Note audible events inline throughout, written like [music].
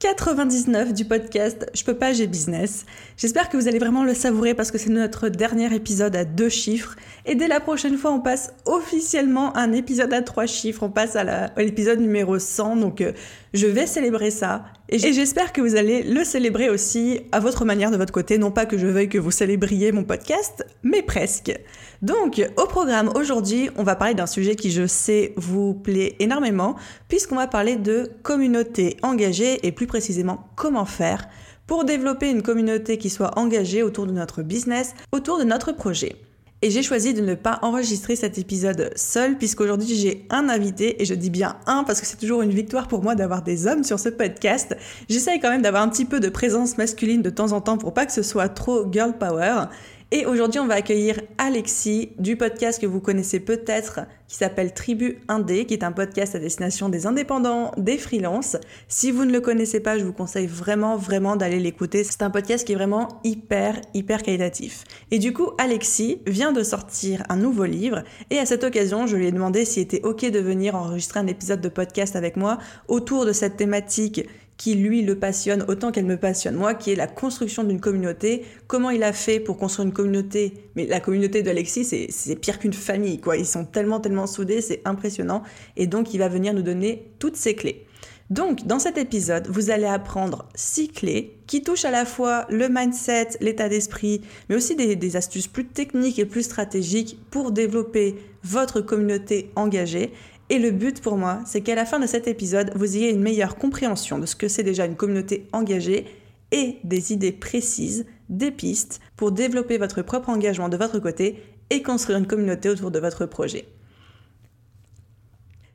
99 du podcast Je peux pas, j'ai business. J'espère que vous allez vraiment le savourer parce que c'est notre dernier épisode à deux chiffres. Et dès la prochaine fois, on passe officiellement un épisode à trois chiffres. On passe à l'épisode numéro 100. Donc, euh, je vais célébrer ça. Et j'espère que vous allez le célébrer aussi à votre manière de votre côté. Non pas que je veuille que vous célébriez mon podcast, mais presque. Donc, au programme aujourd'hui, on va parler d'un sujet qui, je sais, vous plaît énormément, puisqu'on va parler de communauté engagée et plus précisément comment faire pour développer une communauté qui soit engagée autour de notre business, autour de notre projet. Et j'ai choisi de ne pas enregistrer cet épisode seul, puisqu'aujourd'hui j'ai un invité, et je dis bien un parce que c'est toujours une victoire pour moi d'avoir des hommes sur ce podcast. J'essaye quand même d'avoir un petit peu de présence masculine de temps en temps pour pas que ce soit trop girl power. Et aujourd'hui, on va accueillir Alexis du podcast que vous connaissez peut-être qui s'appelle Tribu Indé, qui est un podcast à destination des indépendants, des freelances. Si vous ne le connaissez pas, je vous conseille vraiment, vraiment d'aller l'écouter. C'est un podcast qui est vraiment hyper, hyper qualitatif. Et du coup, Alexis vient de sortir un nouveau livre et à cette occasion, je lui ai demandé s'il était OK de venir enregistrer un épisode de podcast avec moi autour de cette thématique qui lui le passionne autant qu'elle me passionne moi, qui est la construction d'une communauté. Comment il a fait pour construire une communauté? Mais la communauté d'Alexis, c'est pire qu'une famille, quoi. Ils sont tellement, tellement soudés, c'est impressionnant. Et donc, il va venir nous donner toutes ces clés. Donc, dans cet épisode, vous allez apprendre six clés qui touchent à la fois le mindset, l'état d'esprit, mais aussi des, des, astuces plus techniques et plus stratégiques pour développer votre communauté engagée. Et le but pour moi, c'est qu'à la fin de cet épisode, vous ayez une meilleure compréhension de ce que c'est déjà une communauté engagée et des idées précises, des pistes pour développer votre propre engagement de votre côté et construire une communauté autour de votre projet.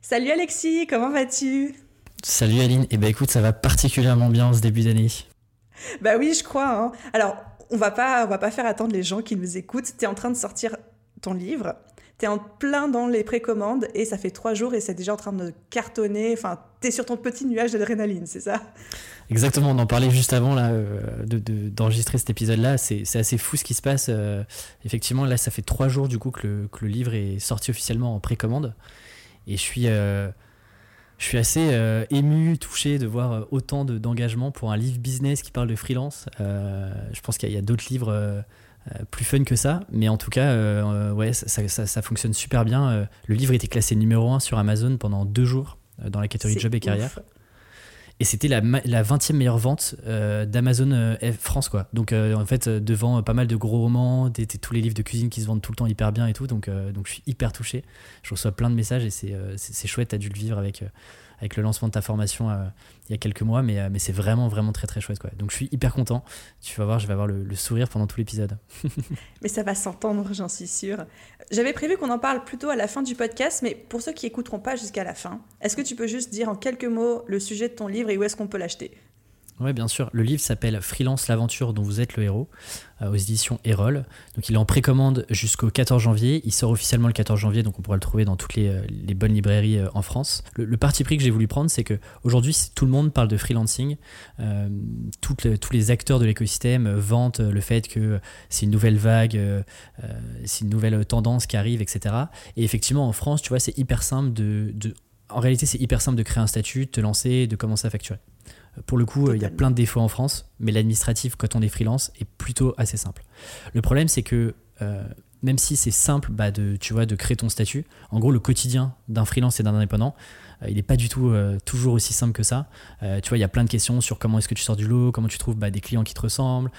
Salut Alexis, comment vas-tu? Salut Aline, eh ben écoute, ça va particulièrement bien ce début d'année. Bah oui, je crois. Hein. Alors, on va pas, on va pas faire attendre les gens qui nous écoutent. Tu es en train de sortir ton livre. T'es en plein dans les précommandes et ça fait trois jours et c'est déjà en train de cartonner. Enfin, t'es sur ton petit nuage d'adrénaline, c'est ça? Exactement, on en parlait juste avant là, euh, d'enregistrer cet épisode-là. C'est assez fou ce qui se passe. Euh, effectivement, là, ça fait trois jours du coup que le, livre est sorti officiellement en précommande. Et je suis, euh, assez ému, touché de voir autant d'engagement pour un livre business qui parle de freelance. je pense qu'il y a d'autres livres euh, plus fun que ça, mais en tout cas, euh, ouais, ça, ça, fonctionne super bien. Euh, le livre était classé numéro 1 sur Amazon pendant deux jours dans la catégorie job et carrière. Et c'était la, la 20e meilleure vente d'Amazon France, quoi. Donc, en fait, devant pas mal de gros romans, des, tous les livres de cuisine qui se vendent tout le temps hyper bien et tout. Donc, donc je suis hyper touché. Je reçois plein de messages et c'est chouette, t'as dû le vivre avec avec le lancement de ta formation euh, il y a quelques mois, mais, euh, mais c'est vraiment, vraiment très, très chouette. Quoi. Donc je suis hyper content. Tu vas voir, je vais avoir le, sourire pendant tout l'épisode. [laughs] mais ça va s'entendre, j'en suis sûre. J'avais prévu qu'on en parle plutôt à la fin du podcast, mais pour ceux qui écouteront pas jusqu'à la fin, est-ce que tu peux juste dire en quelques mots le sujet de ton livre et où est-ce qu'on peut l'acheter? Oui, bien sûr. Le livre s'appelle Freelance l'aventure dont vous êtes le héros euh, aux éditions Erol. Donc il est en précommande jusqu'au 14 janvier. Il sort officiellement le 14 janvier, donc on pourra le trouver dans toutes les, euh, bonnes librairies euh, en France. Le, parti pris que j'ai voulu prendre, c'est que aujourd'hui tout le monde parle de freelancing. tous les acteurs de l'écosystème vantent le fait que c'est une nouvelle vague, c'est une nouvelle tendance qui arrive, etc. Et effectivement, en France, tu vois, c'est hyper simple de, de en réalité, c'est hyper simple de créer un statut, de te lancer, de commencer à facturer. Pour le coup, il y a plein de défauts en France, mais l'administratif, quand on est freelance, est plutôt assez simple. Le problème, c'est que euh, même si c'est simple bah, de, tu vois, de créer ton statut, en gros, le quotidien d'un freelance et d'un indépendant, euh, il n'est pas du tout euh, toujours aussi simple que ça. tu vois, il y a plein de questions sur comment est-ce que tu sors du lot, comment tu trouves bah, des clients qui te ressemblent,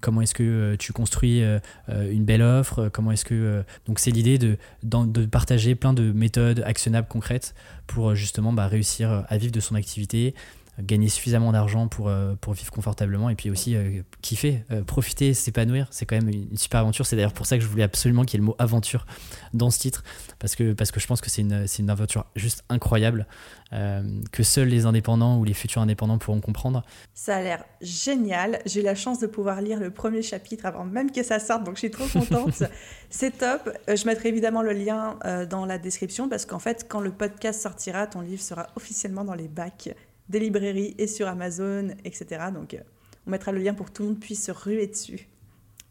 comment est-ce que tu construis une belle offre, comment est-ce que... donc c'est l'idée de, de, partager plein de méthodes actionnables concrètes pour justement bah, réussir à vivre de son activité, gagner suffisamment d'argent pour, pour vivre confortablement et puis aussi kiffer, profiter, s'épanouir. C'est quand même une super aventure. C'est d'ailleurs pour ça que je voulais absolument qu'il y ait le mot aventure dans ce titre parce que, parce que je pense que c'est une, une aventure juste incroyable. Euh, que seuls les indépendants ou les futurs indépendants pourront comprendre. Ça a l'air génial. J'ai eu la chance de pouvoir lire le premier chapitre avant même que ça sorte, donc je suis trop contente. [laughs] C'est top. Euh, je mettrai évidemment le lien euh, dans la description parce qu'en fait, quand le podcast sortira, ton livre sera officiellement dans les bacs des librairies et sur Amazon, etc. Donc on mettra le lien pour que tout le monde puisse se ruer dessus.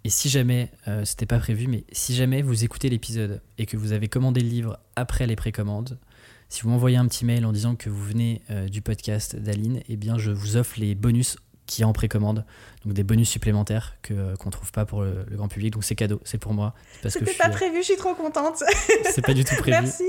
Et si jamais, c'était pas prévu, mais si jamais vous écoutez l'épisode et que vous avez commandé le livre après les précommandes, si vous m'envoyez un petit mail en disant que vous venez euh, du podcast d'Aline, eh bien je vous offre les bonus qui en précommande, donc des bonus supplémentaires que euh, qu'on trouve pas pour le, grand public. Donc c'est cadeau, c'est pour moi. C'était pas prévu, je suis trop contente. [laughs] c'est pas du tout prévu. Merci.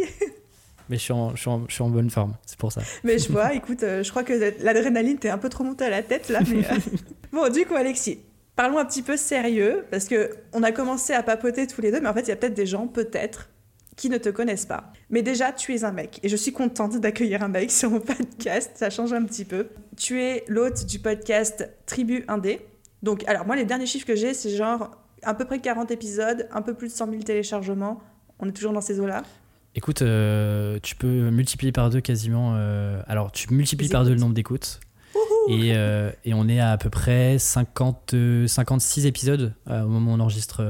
Mais je suis, en, je, suis en, je suis en, bonne forme, c'est pour ça. Mais je vois, écoute, euh, je crois que l'adrénaline t'est un peu trop montée à la tête là. Mais, [laughs] bon, du coup, Alexis, parlons un petit peu sérieux, parce que on a commencé à papoter tous les deux, mais en fait, il y a peut-être des gens, peut-être, qui ne te connaissent pas. Mais déjà, tu es un mec. Et je suis contente d'accueillir un mec sur mon podcast. Ça change un petit peu. Tu es l'hôte du podcast Tribu Indé. Donc, alors moi, les derniers chiffres que j'ai, c'est genre à peu près 40 épisodes, un peu plus de 100 000 téléchargements. On est toujours dans ces eaux-là. Écoute, euh, tu peux multiplier par deux quasiment. Euh, alors, tu multiplies par deux le nombre d'écoutes. Et, euh, et, on est à à peu près 50, 56 épisodes au moment où on enregistre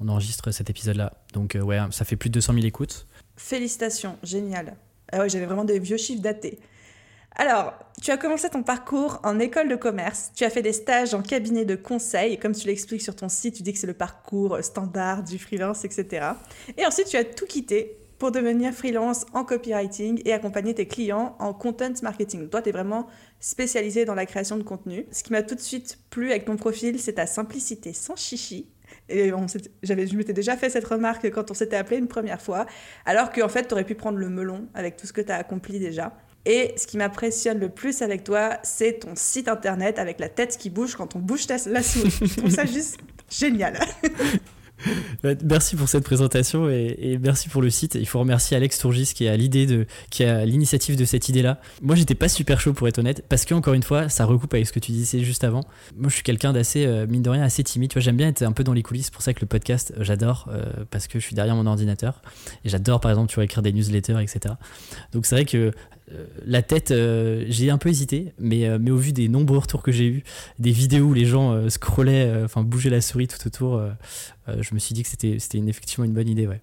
on enregistre cet épisode-là. Donc ouais, ça fait plus de 200 000 écoutes. Félicitations, génial. Ah ouais, j'avais vraiment des vieux chiffres datés. Alors, tu as commencé ton parcours en école de commerce, tu as fait des stages en cabinet de conseil, et comme tu l'expliques sur ton site, tu dis que c'est le parcours standard du freelance, etc. Et ensuite, tu as tout quitté pour devenir freelance en copywriting et accompagner tes clients en content marketing. Toi, tu es vraiment spécialisé dans la création de contenu. Ce qui m'a tout de suite plu avec ton profil, c'est ta simplicité sans chichi, et j'avais, je m'étais déjà fait cette remarque quand on s'était appelé une première fois, alors qu'en fait, tu aurais pu prendre le melon avec tout ce que tu as accompli déjà. Et ce qui m'impressionne le plus avec toi, c'est ton site internet avec la tête qui bouge quand on bouge la souris. je trouve ça [laughs] juste génial. [laughs] Merci pour cette présentation et, merci pour le site. Il faut remercier Alex Tourgis qui a l'idée de, qui a l'initiative de cette idée-là. Moi, j'étais pas super chaud pour être honnête, parce que encore une fois, ça recoupe avec ce que tu disais juste avant. Moi, je suis quelqu'un d'assez, euh, mine de rien, assez timide. Tu vois, j'aime bien être un peu dans les coulisses. C'est pour ça que le podcast, euh, j'adore, euh, parce que je suis derrière mon ordinateur et j'adore, par exemple, tu vois, écrire des newsletters, etc. Donc c'est vrai que euh, la tête, euh, j'ai un peu hésité, mais, euh, mais au vu des nombreux retours que j'ai eu, des vidéos où les gens scrollaient, enfin bougeaient la souris tout autour, je me suis dit que c'était effectivement une bonne idée, ouais.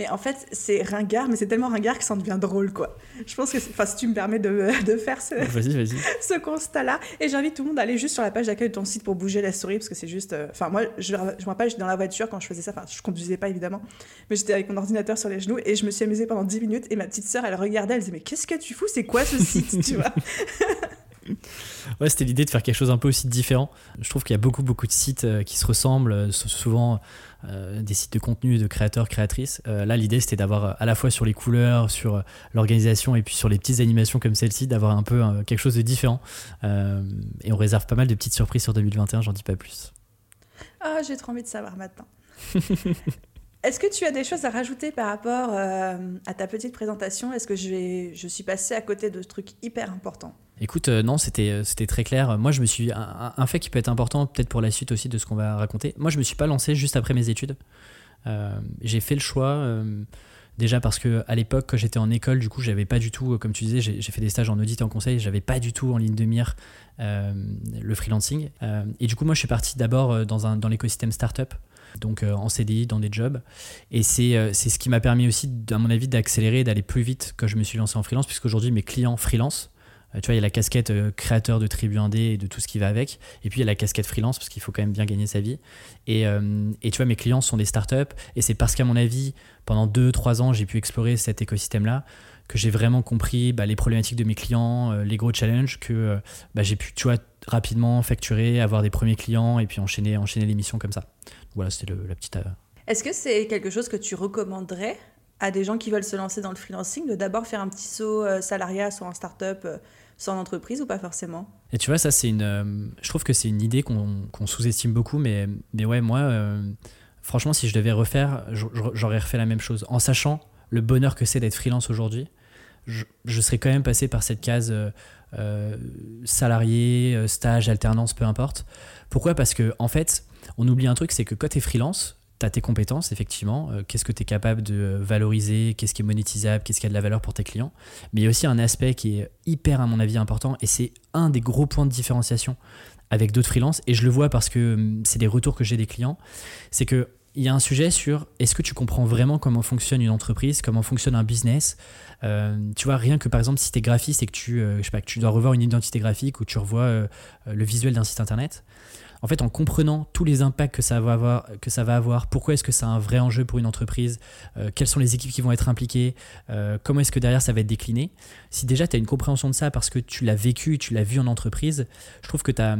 Mais en fait, c'est ringard, mais c'est tellement ringard que ça en devient drôle, quoi. Je pense que, enfin, si tu me permets de, [laughs] de faire ce, ce constat-là. Et j'invite tout le monde à aller juste sur la page d'accueil de ton site pour bouger la souris, parce que c'est juste. Euh, enfin, moi, je, je me rappelle, j'étais dans la voiture quand je faisais ça. Enfin, je conduisais pas, évidemment. Mais j'étais avec mon ordinateur sur les genoux et je me suis amusée pendant 10 minutes. Et ma petite sœur, elle regardait, elle disait, mais qu'est-ce que tu fous? C'est quoi ce site, tu vois? [laughs] Ouais, c'était l'idée de faire quelque chose un peu aussi différent. Je trouve qu'il y a beaucoup, beaucoup de sites euh, qui se ressemblent, euh, souvent euh, des sites de contenu de créateurs, créatrices. là, l'idée, c'était d'avoir à la fois sur les couleurs, sur l'organisation et puis sur les petites animations comme celle-ci, d'avoir un peu quelque chose de différent. et on réserve pas mal de petites surprises sur 2021, j'en dis pas plus. Ah, j'ai trop envie de savoir maintenant. [laughs] Est-ce que tu as des choses à rajouter par rapport à ta petite présentation? Est-ce que je, je suis passée à côté de ce truc hyper important Écoute, euh, non, c'était euh, c'était très clair. Moi, je me suis un, fait qui peut être important peut-être pour la suite aussi de ce qu'on va raconter. Moi, je me suis pas lancé juste après mes études. Euh, j'ai fait le choix déjà parce que à l'époque, quand j'étais en école, du coup, j'avais pas du tout, comme tu disais, j'ai fait des stages en audit et en conseil, j'avais pas du tout en ligne de mire le freelancing. et du coup, moi, je suis parti d'abord dans un dans l'écosystème startup donc en CDI, dans des jobs. Et c'est ce qui m'a permis aussi, à mon avis, d'accélérer, d'aller plus vite quand je me suis lancé en freelance, puisqu'aujourd'hui, mes clients freelance, euh, tu vois, il y a la casquette euh, créateur de Tribu Indé et de tout ce qui va avec. Et puis il y a la casquette freelance parce qu'il faut quand même bien gagner sa vie. Et, euh, et tu vois, mes clients sont des startups. Et c'est parce qu'à mon avis, pendant 2-3 ans, j'ai pu explorer cet écosystème-là que j'ai vraiment compris bah, les problématiques de mes clients, les gros challenges, que bah, j'ai pu, tu vois, rapidement facturer, avoir des premiers clients et puis enchaîner, enchaîner l'émission comme ça. voilà, c'était la petite. Est-ce que c'est quelque chose que tu recommanderais à des gens qui veulent se lancer dans le freelancing de d'abord faire un petit saut salariat soit en start-up sans entreprise ou pas forcément? Et tu vois, ça, c'est une. Euh, je trouve que c'est une idée qu'on sous-estime beaucoup, mais, mais ouais, moi, euh, franchement, si je devais refaire, j'aurais refait la même chose. En sachant le bonheur que c'est d'être freelance aujourd'hui, je, serais quand même passé par cette case salarié, stage, alternance, peu importe. Pourquoi? Parce que en fait, on oublie un truc, c'est que quand tu es freelance, tu tes compétences, effectivement. Euh, qu'est-ce que tu es capable de valoriser Qu'est-ce qui est monétisable Qu'est-ce qui a de la valeur pour tes clients Mais il y a aussi un aspect qui est hyper, à mon avis, important et c'est un des gros points de différenciation avec d'autres freelances. Et je le vois parce que hum, c'est des retours que j'ai des clients. C'est que il y a un sujet sur est-ce que tu comprends vraiment comment fonctionne une entreprise, comment fonctionne un business. Euh, tu vois, rien que par exemple, si tu es graphiste et que tu, euh, je sais pas, que tu dois revoir une identité graphique ou tu revois le visuel d'un site internet, en fait, en comprenant tous les impacts que ça va avoir, que ça va avoir pourquoi est-ce que c'est un vrai enjeu pour une entreprise, euh, quelles sont les équipes qui vont être impliquées, euh, comment est-ce que derrière ça va être décliné, si déjà tu as une compréhension de ça parce que tu l'as vécu, tu l'as vu en entreprise, je trouve que tu as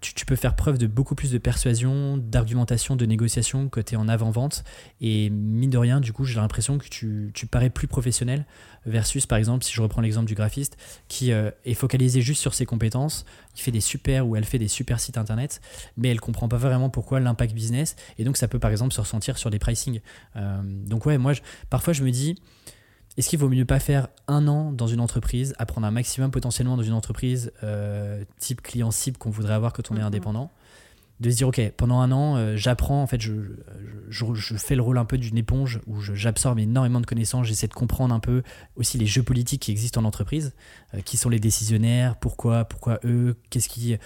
tu, peux faire preuve de beaucoup plus de persuasion, d'argumentation, de négociation que tu es en avant-vente. Et mine de rien, du coup, j'ai l'impression que tu, tu, parais plus professionnel versus, par exemple, si je reprends l'exemple du graphiste qui euh, est focalisé juste sur ses compétences, il fait des super ou elle fait des super sites internet, mais elle comprend pas vraiment pourquoi l'impact business. Et donc, ça peut, par exemple, se ressentir sur des pricing. Euh, donc, ouais, moi, parfois, je me dis est-ce qu'il vaut mieux pas faire un an dans une entreprise, apprendre un maximum potentiellement dans une entreprise euh, type client cible qu'on voudrait avoir quand on est mhm. indépendant de se dire ok pendant un an euh, j'apprends en fait je, je, fais le rôle un peu d'une éponge où j'absorbe énormément de connaissances j'essaie de comprendre un peu aussi les jeux politiques qui existent en entreprise euh, qui sont les décisionnaires pourquoi pourquoi eux qu'est-ce qui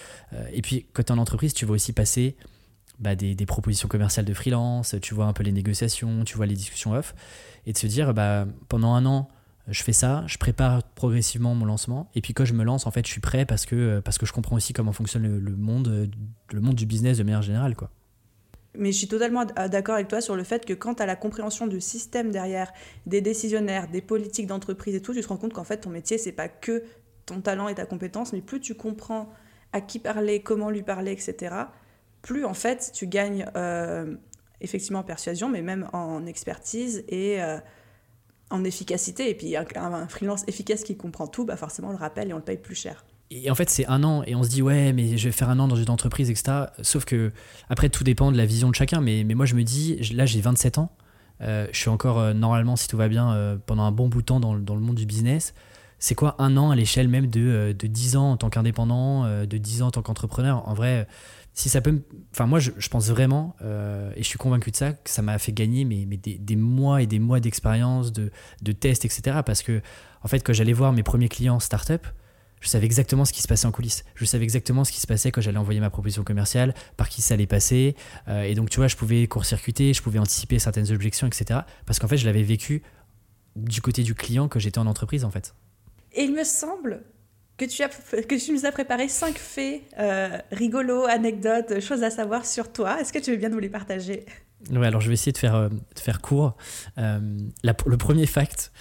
et puis quand tu es en entreprise tu vas aussi passer bah, des, propositions commerciales de freelance tu vois un peu les négociations tu vois les discussions off et de se dire bah, pendant un an, je fais ça, je prépare progressivement mon lancement, et puis quand je me lance, en fait, je suis prêt parce que, parce que je comprends aussi comment fonctionne le, monde, le monde du business de manière générale. Quoi. Mais je suis totalement d'accord avec toi sur le fait que quand tu as la compréhension du système derrière, des décisionnaires, des politiques d'entreprise et tout, tu te rends compte qu'en fait, ton métier, c'est pas que ton talent et ta compétence, mais plus tu comprends à qui parler, comment lui parler, etc., plus en fait, tu gagnes euh, effectivement en persuasion, mais même en expertise et euh, en efficacité. Et puis un, freelance efficace qui comprend tout, bah forcément on le rappelle et on le paye plus cher. Et en fait, c'est un an, et on se dit, ouais, mais je vais faire un an dans une entreprise, etc. Sauf que, après, tout dépend de la vision de chacun. Mais, mais moi, je me dis, là, j'ai 27 ans. Euh, je suis encore, normalement, si tout va bien, pendant un bon bout de temps dans, dans le monde du business. C'est quoi un an à l'échelle même de, de 10 ans en tant qu'indépendant, de 10 ans en tant qu'entrepreneur? En vrai, si ça peut enfin moi je, pense vraiment euh, et je suis convaincu de ça que ça m'a fait gagner mais, des, mois et des mois d'expérience de, de tests etc parce que en fait quand j'allais voir mes premiers clients startup je savais exactement ce qui se passait en coulisses. Je savais exactement ce qui se passait quand j'allais envoyer ma proposition commerciale par qui ça allait passer euh, et donc tu vois je pouvais court-circuiter je pouvais anticiper certaines objections etc parce qu'en fait je l'avais vécu du côté du client que j'étais en entreprise en fait. Et il me semble que tu, as, que tu nous as préparé cinq faits euh, rigolos, anecdotes, choses à savoir sur toi. Est-ce que tu veux bien nous les partager? Oui, alors je vais essayer de faire, euh, de faire court. Euh, le premier fact,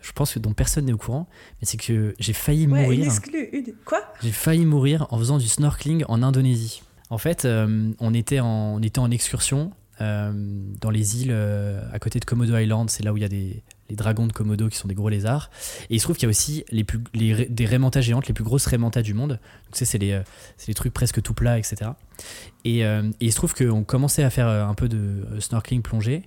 je pense que dont personne n'est au courant, mais c'est que j'ai failli ouais, mourir. Une Quoi? J'ai failli mourir en faisant du snorkeling en Indonésie. En fait, on, était en, on était en excursion dans les îles à côté de Komodo Island, c'est là où il y a des, les dragons de Komodo qui sont des gros lézards. Et il se trouve qu'il y a aussi les plus, les, des raimentas géantes, les plus grosses raimentas du monde. Donc, c'est les, euh, les trucs presque tout plats, etc. Et, euh, et, il se trouve qu'on commençait à faire euh, un peu de snorkeling plongée.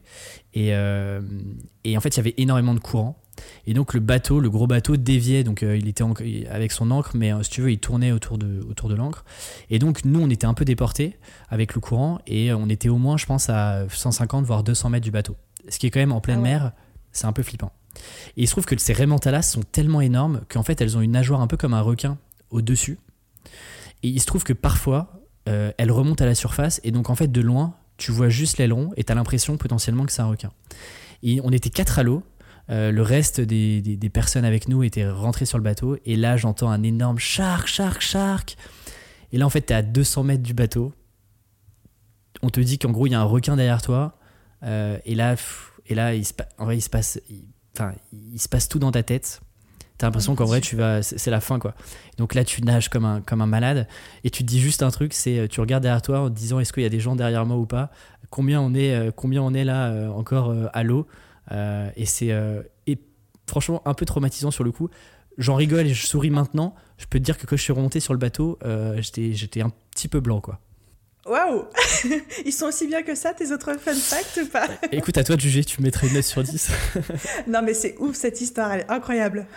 Et, et en fait, il y avait énormément de courant. Et donc le bateau, le gros bateau déviait, donc il était avec son encre, mais si tu veux, il tournait autour de, autour de l'encre. Et donc nous, on était un peu déportés avec le courant, et on était au moins, je pense, à 150 voire 200 mètres du bateau. Ce qui est quand même en pleine ah mer, c'est un peu flippant. Et il se trouve que ces raimentas sont tellement énormes qu'en fait elles ont une nageoire un peu comme un requin au-dessus. Et il se trouve que parfois euh, elles remontent à la surface et donc en fait de loin tu vois juste l'aileron et tu as l'impression potentiellement que c'est un requin. Et on était quatre à l'eau. Euh, le reste des, des, personnes avec nous étaient rentrées sur le bateau et là j'entends un énorme shark, shark, shark. Et là en fait tu es à 200 mètres du bateau. On te dit qu'en gros il y a un requin derrière toi. Euh, et là, et là, il se, en vrai, il se passe, enfin, il se passe tout dans ta tête. T'as l'impression qu'en vrai, tu vas, c'est la fin, quoi. Donc là, tu nages comme un, comme un malade et tu te dis juste un truc, c'est, tu regardes derrière toi en te disant, est-ce qu'il y a des gens derrière moi ou pas? Combien on est, euh, combien on est là euh, encore euh, à l'eau? Et c'est, et franchement, un peu traumatisant sur le coup. J'en rigole et je souris maintenant. Je peux te dire que quand je suis remonté sur le bateau, j'étais, j'étais un petit peu blanc, quoi. Waouh [laughs] Ils sont aussi bien que ça, tes autres fun facts ou pas? Écoute, à toi de juger, tu mettrais une note sur 10. [laughs] non, mais c'est ouf cette histoire, elle est incroyable.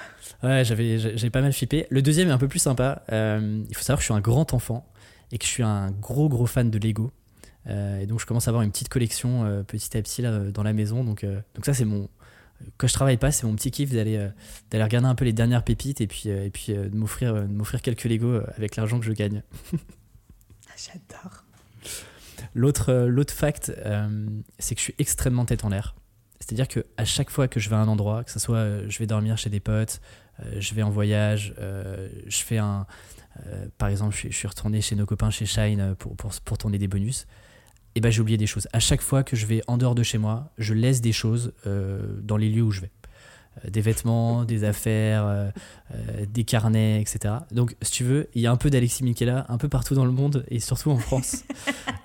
Ouais, j'avais, pas mal flippé. Le deuxième est un peu plus sympa. Euh, il faut savoir que je suis un grand enfant et que je suis un gros, gros fan de Lego. Euh, et donc, je commence à avoir une petite collection euh, petit à petit là, dans la maison. Donc, donc ça, c'est mon. Quand je travaille pas, c'est mon petit kiff d'aller, d'aller regarder un peu les dernières pépites et puis, et puis de, m'offrir, de m'offrir quelques Lego avec l'argent que je gagne. [laughs] J'adore. L'autre, euh, l'autre fact, euh, c'est que je suis extrêmement tête en l'air. C'est-à-dire que à chaque fois que je vais à un endroit, que ce soit euh, je vais dormir chez des potes, je vais en voyage, je fais un. par exemple, je suis, retourné chez nos copains chez Shine pour, tourner des bonus. Et ben j'ai oublié des choses. À chaque fois que je vais en dehors de chez moi, je laisse des choses dans les lieux où je vais. Euh, des vêtements, des affaires, euh, euh, des carnets, etc. Donc, si tu veux, il y a un peu d'Alexis Michela un peu partout dans le monde et surtout en France.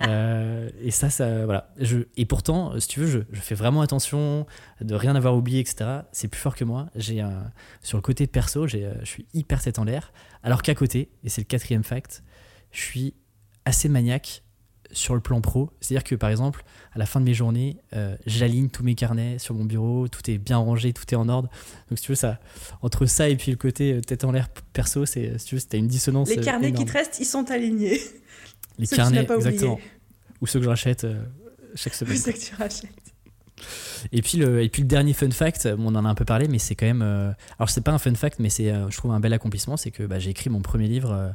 [laughs] et ça, ça, voilà. Je, et pourtant, si tu veux, je, je, fais vraiment attention de rien avoir oublié, etc. C'est plus fort que moi. J'ai un, sur le côté perso, je suis hyper tête en l'air. Alors qu'à côté, et c'est le quatrième fact, je suis assez maniaque sur le plan pro. C'est-à-dire que par exemple, à la fin de mes journées, euh, j'aligne tous mes carnets sur mon bureau, tout est bien rangé, tout est en ordre. Donc si tu veux, ça, entre ça et puis le côté euh, tête en l'air perso, c'est, si tu veux, c'était une dissonance. Les carnets qui te restent, ils sont alignés. [laughs] Les carnets, exactement. Ou ceux que je rachète euh, chaque semaine. Ou ceux que tu rachètes. Et puis, le, et puis le dernier fun fact, on en a un peu parlé, mais c'est quand même. alors, c'est pas un fun fact, mais c'est, je trouve, un bel accomplissement. C'est que bah, j'ai écrit mon premier livre euh,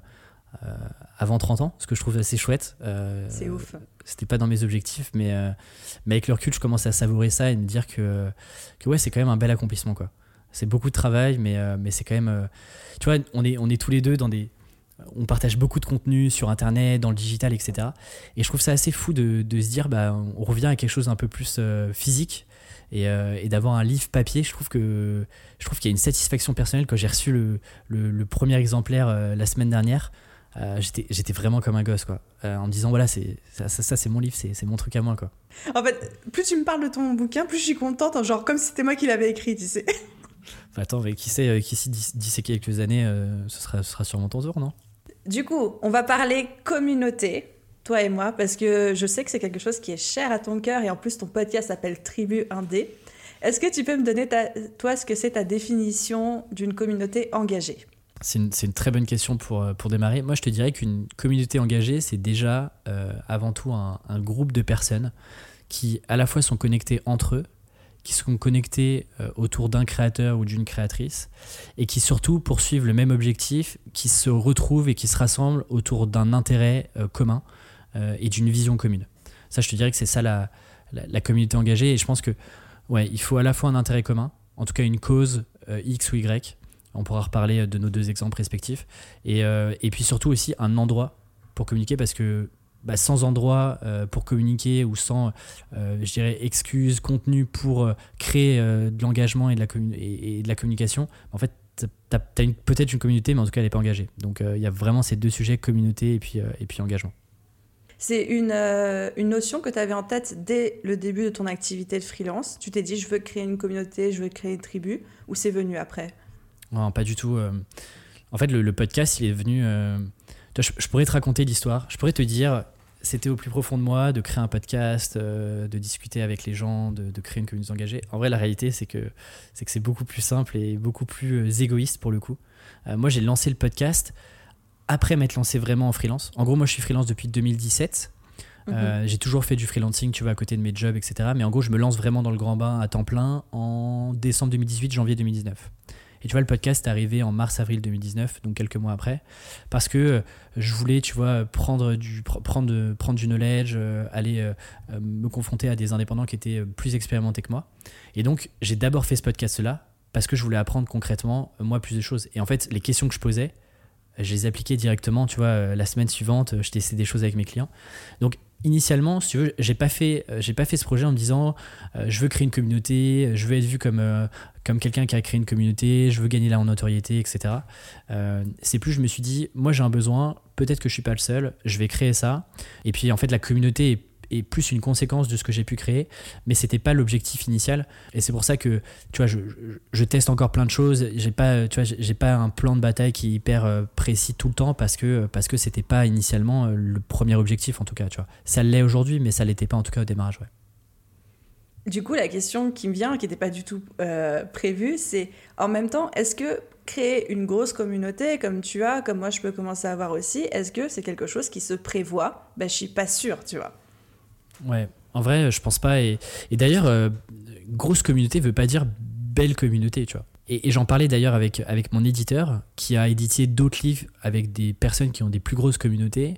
avant 30 ans, ce que je trouve assez chouette. Euh, c'est ouf. C'était pas dans mes objectifs, mais, euh, mais avec le recul, je commence à savourer ça et me dire que, que ouais, c'est quand même un bel accomplissement. quoi. C'est beaucoup de travail, mais, mais c'est quand même. tu vois, on est, on est tous les deux dans des. On partage beaucoup de contenu sur Internet, dans le digital, etc. Et je trouve ça assez fou de, de se dire, bah, on revient à quelque chose un peu plus physique et, et d'avoir un livre papier. Je trouve que je trouve qu'il y a une satisfaction personnelle quand j'ai reçu le, le, le, premier exemplaire la semaine dernière. Euh, j'étais vraiment comme un gosse, quoi. Euh, en me disant, voilà, c'est ça, ça, c'est mon livre, c'est mon truc à moi, quoi. En fait, plus tu me parles de ton bouquin, plus je suis contente, genre comme si c'était moi qui l'avais écrit, tu sais. [laughs] attends, qui sait, euh, qu'ici, d'ici quelques années, ce, sera, ce sera sûrement ton tour, non? Du coup, on va parler communauté, toi et moi, parce que je sais que c'est quelque chose qui est cher à ton cœur, et en plus, ton podcast s'appelle Tribu Indé. Est-ce que tu peux me donner, ta, toi, ce que c'est ta définition d'une communauté engagée? C'est une, très bonne question pour, euh, pour démarrer. Moi, je te dirais qu'une communauté engagée, c'est déjà euh, avant tout un, groupe de personnes qui à la fois sont connectées entre eux, qui sont connectées euh, autour d'un créateur ou d'une créatrice, et qui surtout poursuivent le même objectif, qui se retrouvent et qui se rassemblent autour d'un intérêt commun et d'une vision commune. Ça, je te dirais que c'est ça la, la, communauté engagée, et je pense que ouais, il faut à la fois un intérêt commun, en tout cas une cause X ou Y, on pourra reparler de nos deux exemples respectifs. Et, euh, et puis surtout aussi un endroit pour communiquer parce que bah, sans endroit euh, pour communiquer ou sans, euh, je dirais, excuses, contenu pour créer de l'engagement et, de la communication, en fait, tu as, peut-être une communauté, mais en tout cas, elle n'est pas engagée. Donc, il y a vraiment ces deux sujets, communauté et puis, et puis engagement. C'est une, une, notion que tu avais en tête dès le début de ton activité de freelance. Tu t'es dit, je veux créer une communauté, je veux créer une tribu, ou c'est venu après? Non, pas du tout. Euh. En fait, le, podcast, il est venu. Euh, je, pourrais te raconter l'histoire. Je pourrais te dire, c'était au plus profond de moi de créer un podcast, euh, de discuter avec les gens, de, créer une communauté engagée. En vrai, la réalité, c'est que c'est que c'est beaucoup plus simple et beaucoup plus égoïste pour le coup. moi, j'ai lancé le podcast après m'être lancé vraiment en freelance. En gros, moi, je suis freelance depuis 2017. Mhm. j'ai toujours fait du freelancing, tu vois, à côté de mes jobs, etc. Mais en gros, je me lance vraiment dans le grand bain à temps plein en décembre 2018, janvier 2019. Et tu vois, le podcast est arrivé en mars-avril 2019, donc quelques mois après, parce que euh, je voulais, tu vois, prendre du, prendre, prendre du knowledge, euh, aller euh, me confronter à des indépendants qui étaient plus expérimentés que moi. Et donc, j'ai d'abord fait ce podcast-là parce que je voulais apprendre concrètement, moi, plus de choses. Et en fait, les questions que je posais, je les appliquais directement, tu vois, la semaine suivante, je testais des choses avec mes clients. Donc, initialement, si tu veux, j'ai pas fait, j'ai pas fait ce projet en me disant, je veux créer une communauté, je veux être vu comme comme quelqu'un qui a créé une communauté, je veux gagner la notoriété, etc. c'est plus, je me suis dit, moi j'ai un besoin, peut-être que je suis pas le seul, je vais créer ça. Et puis en fait, la communauté est plus une conséquence de ce que j'ai pu créer, mais c'était pas l'objectif initial. Et c'est pour ça que, tu vois, je, teste encore plein de choses. J'ai pas, tu vois, j'ai pas un plan de bataille qui est hyper euh, précis tout le temps parce que parce que c'était pas initialement euh, le premier objectif en tout cas, tu vois. Ça l'est aujourd'hui, mais ça l'était pas en tout cas au démarrage. Du coup, la question qui me vient, qui n'était pas du tout euh, prévue, c'est en même temps, est-ce que créer une grosse communauté comme tu as, comme moi je peux commencer à avoir aussi, est-ce que c'est quelque chose qui se prévoit? Ben, je suis pas sûre, tu vois. Ouais, en vrai, je pense pas. Et, d'ailleurs, euh, grosse communauté veut pas dire belle communauté, tu vois. Et, et j'en parlais d'ailleurs avec, avec mon éditeur qui a édité d'autres livres avec des personnes qui ont des plus grosses communautés.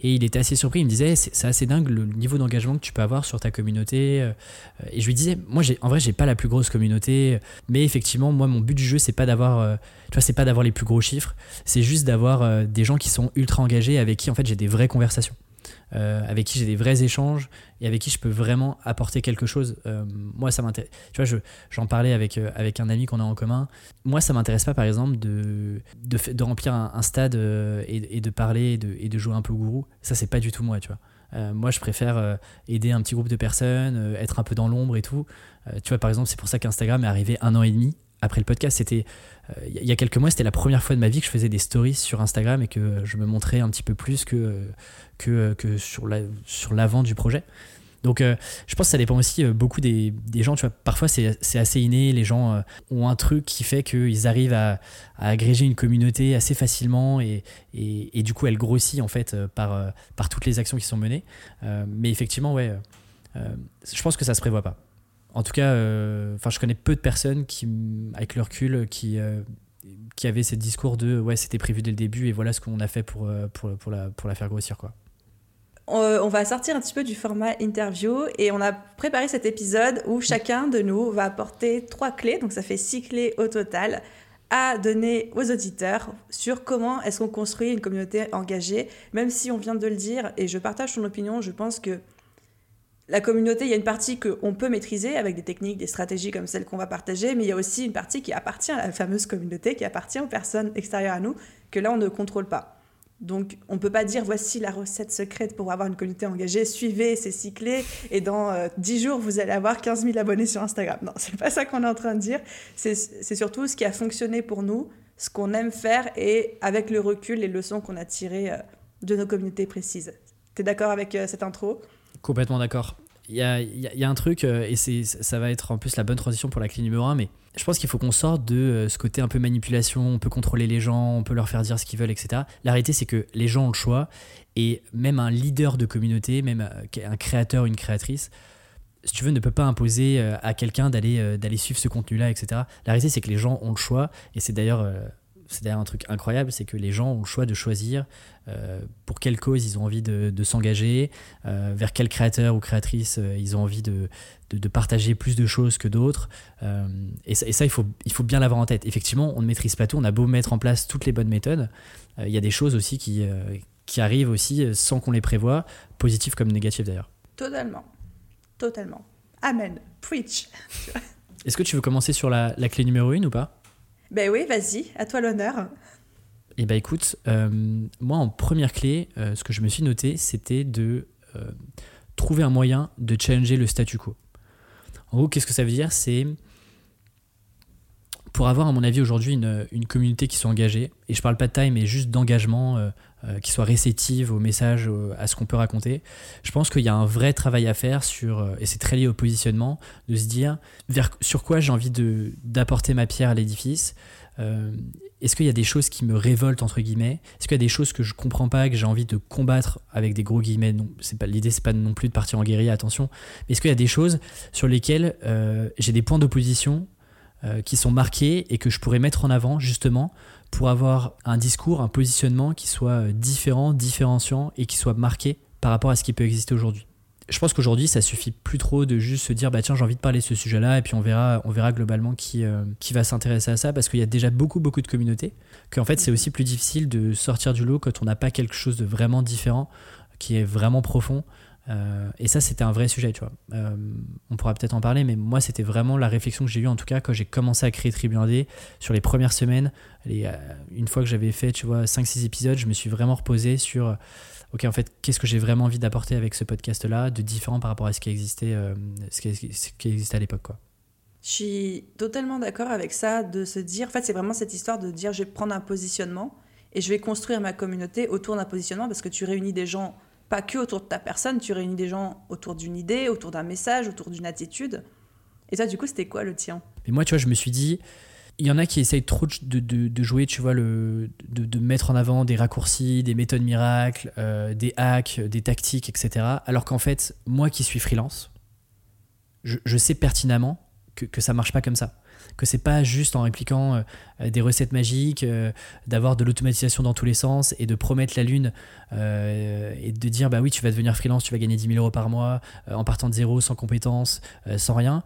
Et il était assez surpris, il me disait c'est assez dingue le niveau d'engagement que tu peux avoir sur ta communauté. Euh, et je lui disais moi en vrai j'ai pas la plus grosse communauté, mais effectivement moi mon but du jeu c'est pas d'avoir euh, tu vois c'est pas d'avoir les plus gros chiffres, c'est juste d'avoir euh, des gens qui sont ultra engagés avec qui en fait j'ai des vraies conversations. Euh, avec qui j'ai des vrais échanges et avec qui je peux vraiment apporter quelque chose. Euh, moi, ça m'intéresse. Tu vois, j'en parlais avec, euh, avec un ami qu'on a en commun. Moi, ça m'intéresse pas, par exemple, de, de, remplir un, stade et, de parler et de, et de, jouer un peu gourou. Ça, c'est pas du tout moi, tu vois. moi, je préfère aider un petit groupe de personnes, être un peu dans l'ombre et tout. tu vois, par exemple, c'est pour ça qu'Instagram est arrivé un an et demi après le podcast. C'était il y a quelques mois, c'était la première fois de ma vie que je faisais des stories sur Instagram et que je me montrais un petit peu plus que, que, que sur l'avant la, sur du projet. Donc euh, je pense que ça dépend aussi euh, beaucoup des, des, gens. Tu vois, parfois c'est assez inné. Les gens euh, ont un truc qui fait qu'ils arrivent à, à, agréger une communauté assez facilement et, et, et, du coup elle grossit en fait par, par toutes les actions qui sont menées. mais effectivement, ouais, je pense que ça se prévoit pas. En tout cas, enfin je connais peu de personnes qui, avec le recul, qui qui avaient ce discours de ouais c'était prévu dès le début et voilà ce qu'on a fait pour, pour, pour, la, pour la faire grossir quoi. Euh, on va sortir un petit peu du format interview et on a préparé cet épisode où chacun de nous va apporter trois clés, donc ça fait six clés au total, à donner aux auditeurs sur comment est-ce qu'on construit une communauté engagée, même si on vient de le dire et je partage son opinion, je pense que la communauté, il y a une partie qu'on peut maîtriser avec des techniques, des stratégies comme celles qu'on va partager, mais il y a aussi une partie qui appartient à la fameuse communauté, qui appartient aux personnes extérieures à nous, que là on ne contrôle pas. Donc, on ne peut pas dire voici la recette secrète pour avoir une communauté engagée, suivez ces cyclés et dans euh, dix 10 jours, vous allez avoir 15 000 abonnés sur Instagram. Non, c'est pas ça qu'on est en train de dire. C'est surtout ce qui a fonctionné pour nous, ce qu'on aime faire et avec le recul, les leçons qu'on a tirées euh, de nos communautés précises. Tu es d'accord avec euh, cette intro? Complètement d'accord. Il y a, un truc, et ça va être en plus la bonne transition pour la clé numéro 1, mais je pense qu'il faut qu'on sorte de euh, ce côté un peu manipulation, on peut contrôler les gens, on peut leur faire dire ce qu'ils veulent, etc. La réalité, c'est que les gens ont le choix, et même un leader de communauté, même euh, un créateur, une créatrice, si tu veux, ne peut pas imposer euh, à quelqu'un d'aller d'aller suivre ce contenu-là, etc. La réalité, c'est que les gens ont le choix, et c'est d'ailleurs c'est d'ailleurs un truc incroyable, c'est que les gens ont le choix de choisir euh, pour quelle cause ils ont envie de, s'engager, euh, vers quel créateur ou créatrice euh, ils ont envie de, de, partager plus de choses que d'autres. Et ça, et, ça, il, faut, il faut bien l'avoir en tête. Effectivement, on ne maîtrise pas tout, on a beau mettre en place toutes les bonnes méthodes, il y a des choses aussi qui, qui arrivent aussi sans qu'on les prévoit, positives comme négatives d'ailleurs. Totalement, totalement. Amen, preach. [laughs] Est-ce que tu veux commencer sur la, la clé numéro 1 ou pas? Ben oui, vas-y, à toi l'honneur. Eh ben écoute, euh, moi en première clé, euh, ce que je me suis noté, c'était de euh, trouver un moyen de challenger le statu quo. En gros, qu'est-ce que ça veut dire? C'est pour avoir, à mon avis, aujourd'hui une, une, communauté qui soit engagée, et je parle pas de taille, mais juste d'engagement, qui soit réceptive au message, à ce qu'on peut raconter, je pense qu'il y a un vrai travail à faire sur, et c'est très lié au positionnement, de se dire sur quoi j'ai envie d'apporter ma pierre à l'édifice, euh, est-ce qu'il y a des choses qui me révoltent entre guillemets? Est-ce qu'il y a des choses que je comprends pas, que j'ai envie de combattre avec des gros guillemets? L'idée, c'est pas non plus de partir en guérilla, attention. Mais est-ce qu'il y a des choses sur lesquelles euh, j'ai des points d'opposition euh, qui sont marqués et que je pourrais mettre en avant justement pour avoir un discours, un positionnement qui soit différent, différenciant et qui soit marqué par rapport à ce qui peut exister aujourd'hui je pense qu'aujourd'hui, ça suffit plus trop de juste se dire bah tiens, j'ai envie de parler de ce sujet-là et puis on verra, on verra globalement qui, euh, qui va s'intéresser à ça parce qu'il y a déjà beaucoup beaucoup de communautés. Qu'en fait, c'est aussi plus difficile de sortir du lot quand on n'a pas quelque chose de vraiment différent, qui est vraiment profond. Euh, et ça, c'était un vrai sujet, tu vois. Euh, on pourra peut-être en parler, mais moi, c'était vraiment la réflexion que j'ai eue, en tout cas, quand j'ai commencé à créer Tribu Indé. Sur les premières semaines, euh, une fois que j'avais fait, tu vois, 5-6 épisodes, je me suis vraiment reposé sur, ok, en fait, qu'est-ce que j'ai vraiment envie d'apporter avec ce podcast-là, de différent par rapport à ce qui existait, ce qui, ce qui existait à l'époque, quoi. Je suis totalement d'accord avec ça, de se dire, en fait, c'est vraiment cette histoire de dire, je vais prendre un positionnement et je vais construire ma communauté autour d'un positionnement parce que tu réunis des gens pas que autour de ta personne, tu réunis des gens autour d'une idée, autour d'un message, autour d'une attitude. Et toi, du coup, c'était quoi le tien? Mais moi, tu vois, je me suis dit, il y en a qui essayent trop de, jouer, tu vois, de, mettre en avant des raccourcis, des méthodes miracles, euh, des hacks, des tactiques, etc. Alors qu'en fait, moi qui suis freelance, je, je sais pertinemment que, que ça marche pas comme ça que c'est pas juste en répliquant euh, des recettes magiques, euh, d'avoir de l'automatisation dans tous les sens et de promettre la lune euh, et de dire bah oui tu vas devenir freelance, tu vas gagner 10 000 euros par mois en partant de zéro, sans compétences, sans rien.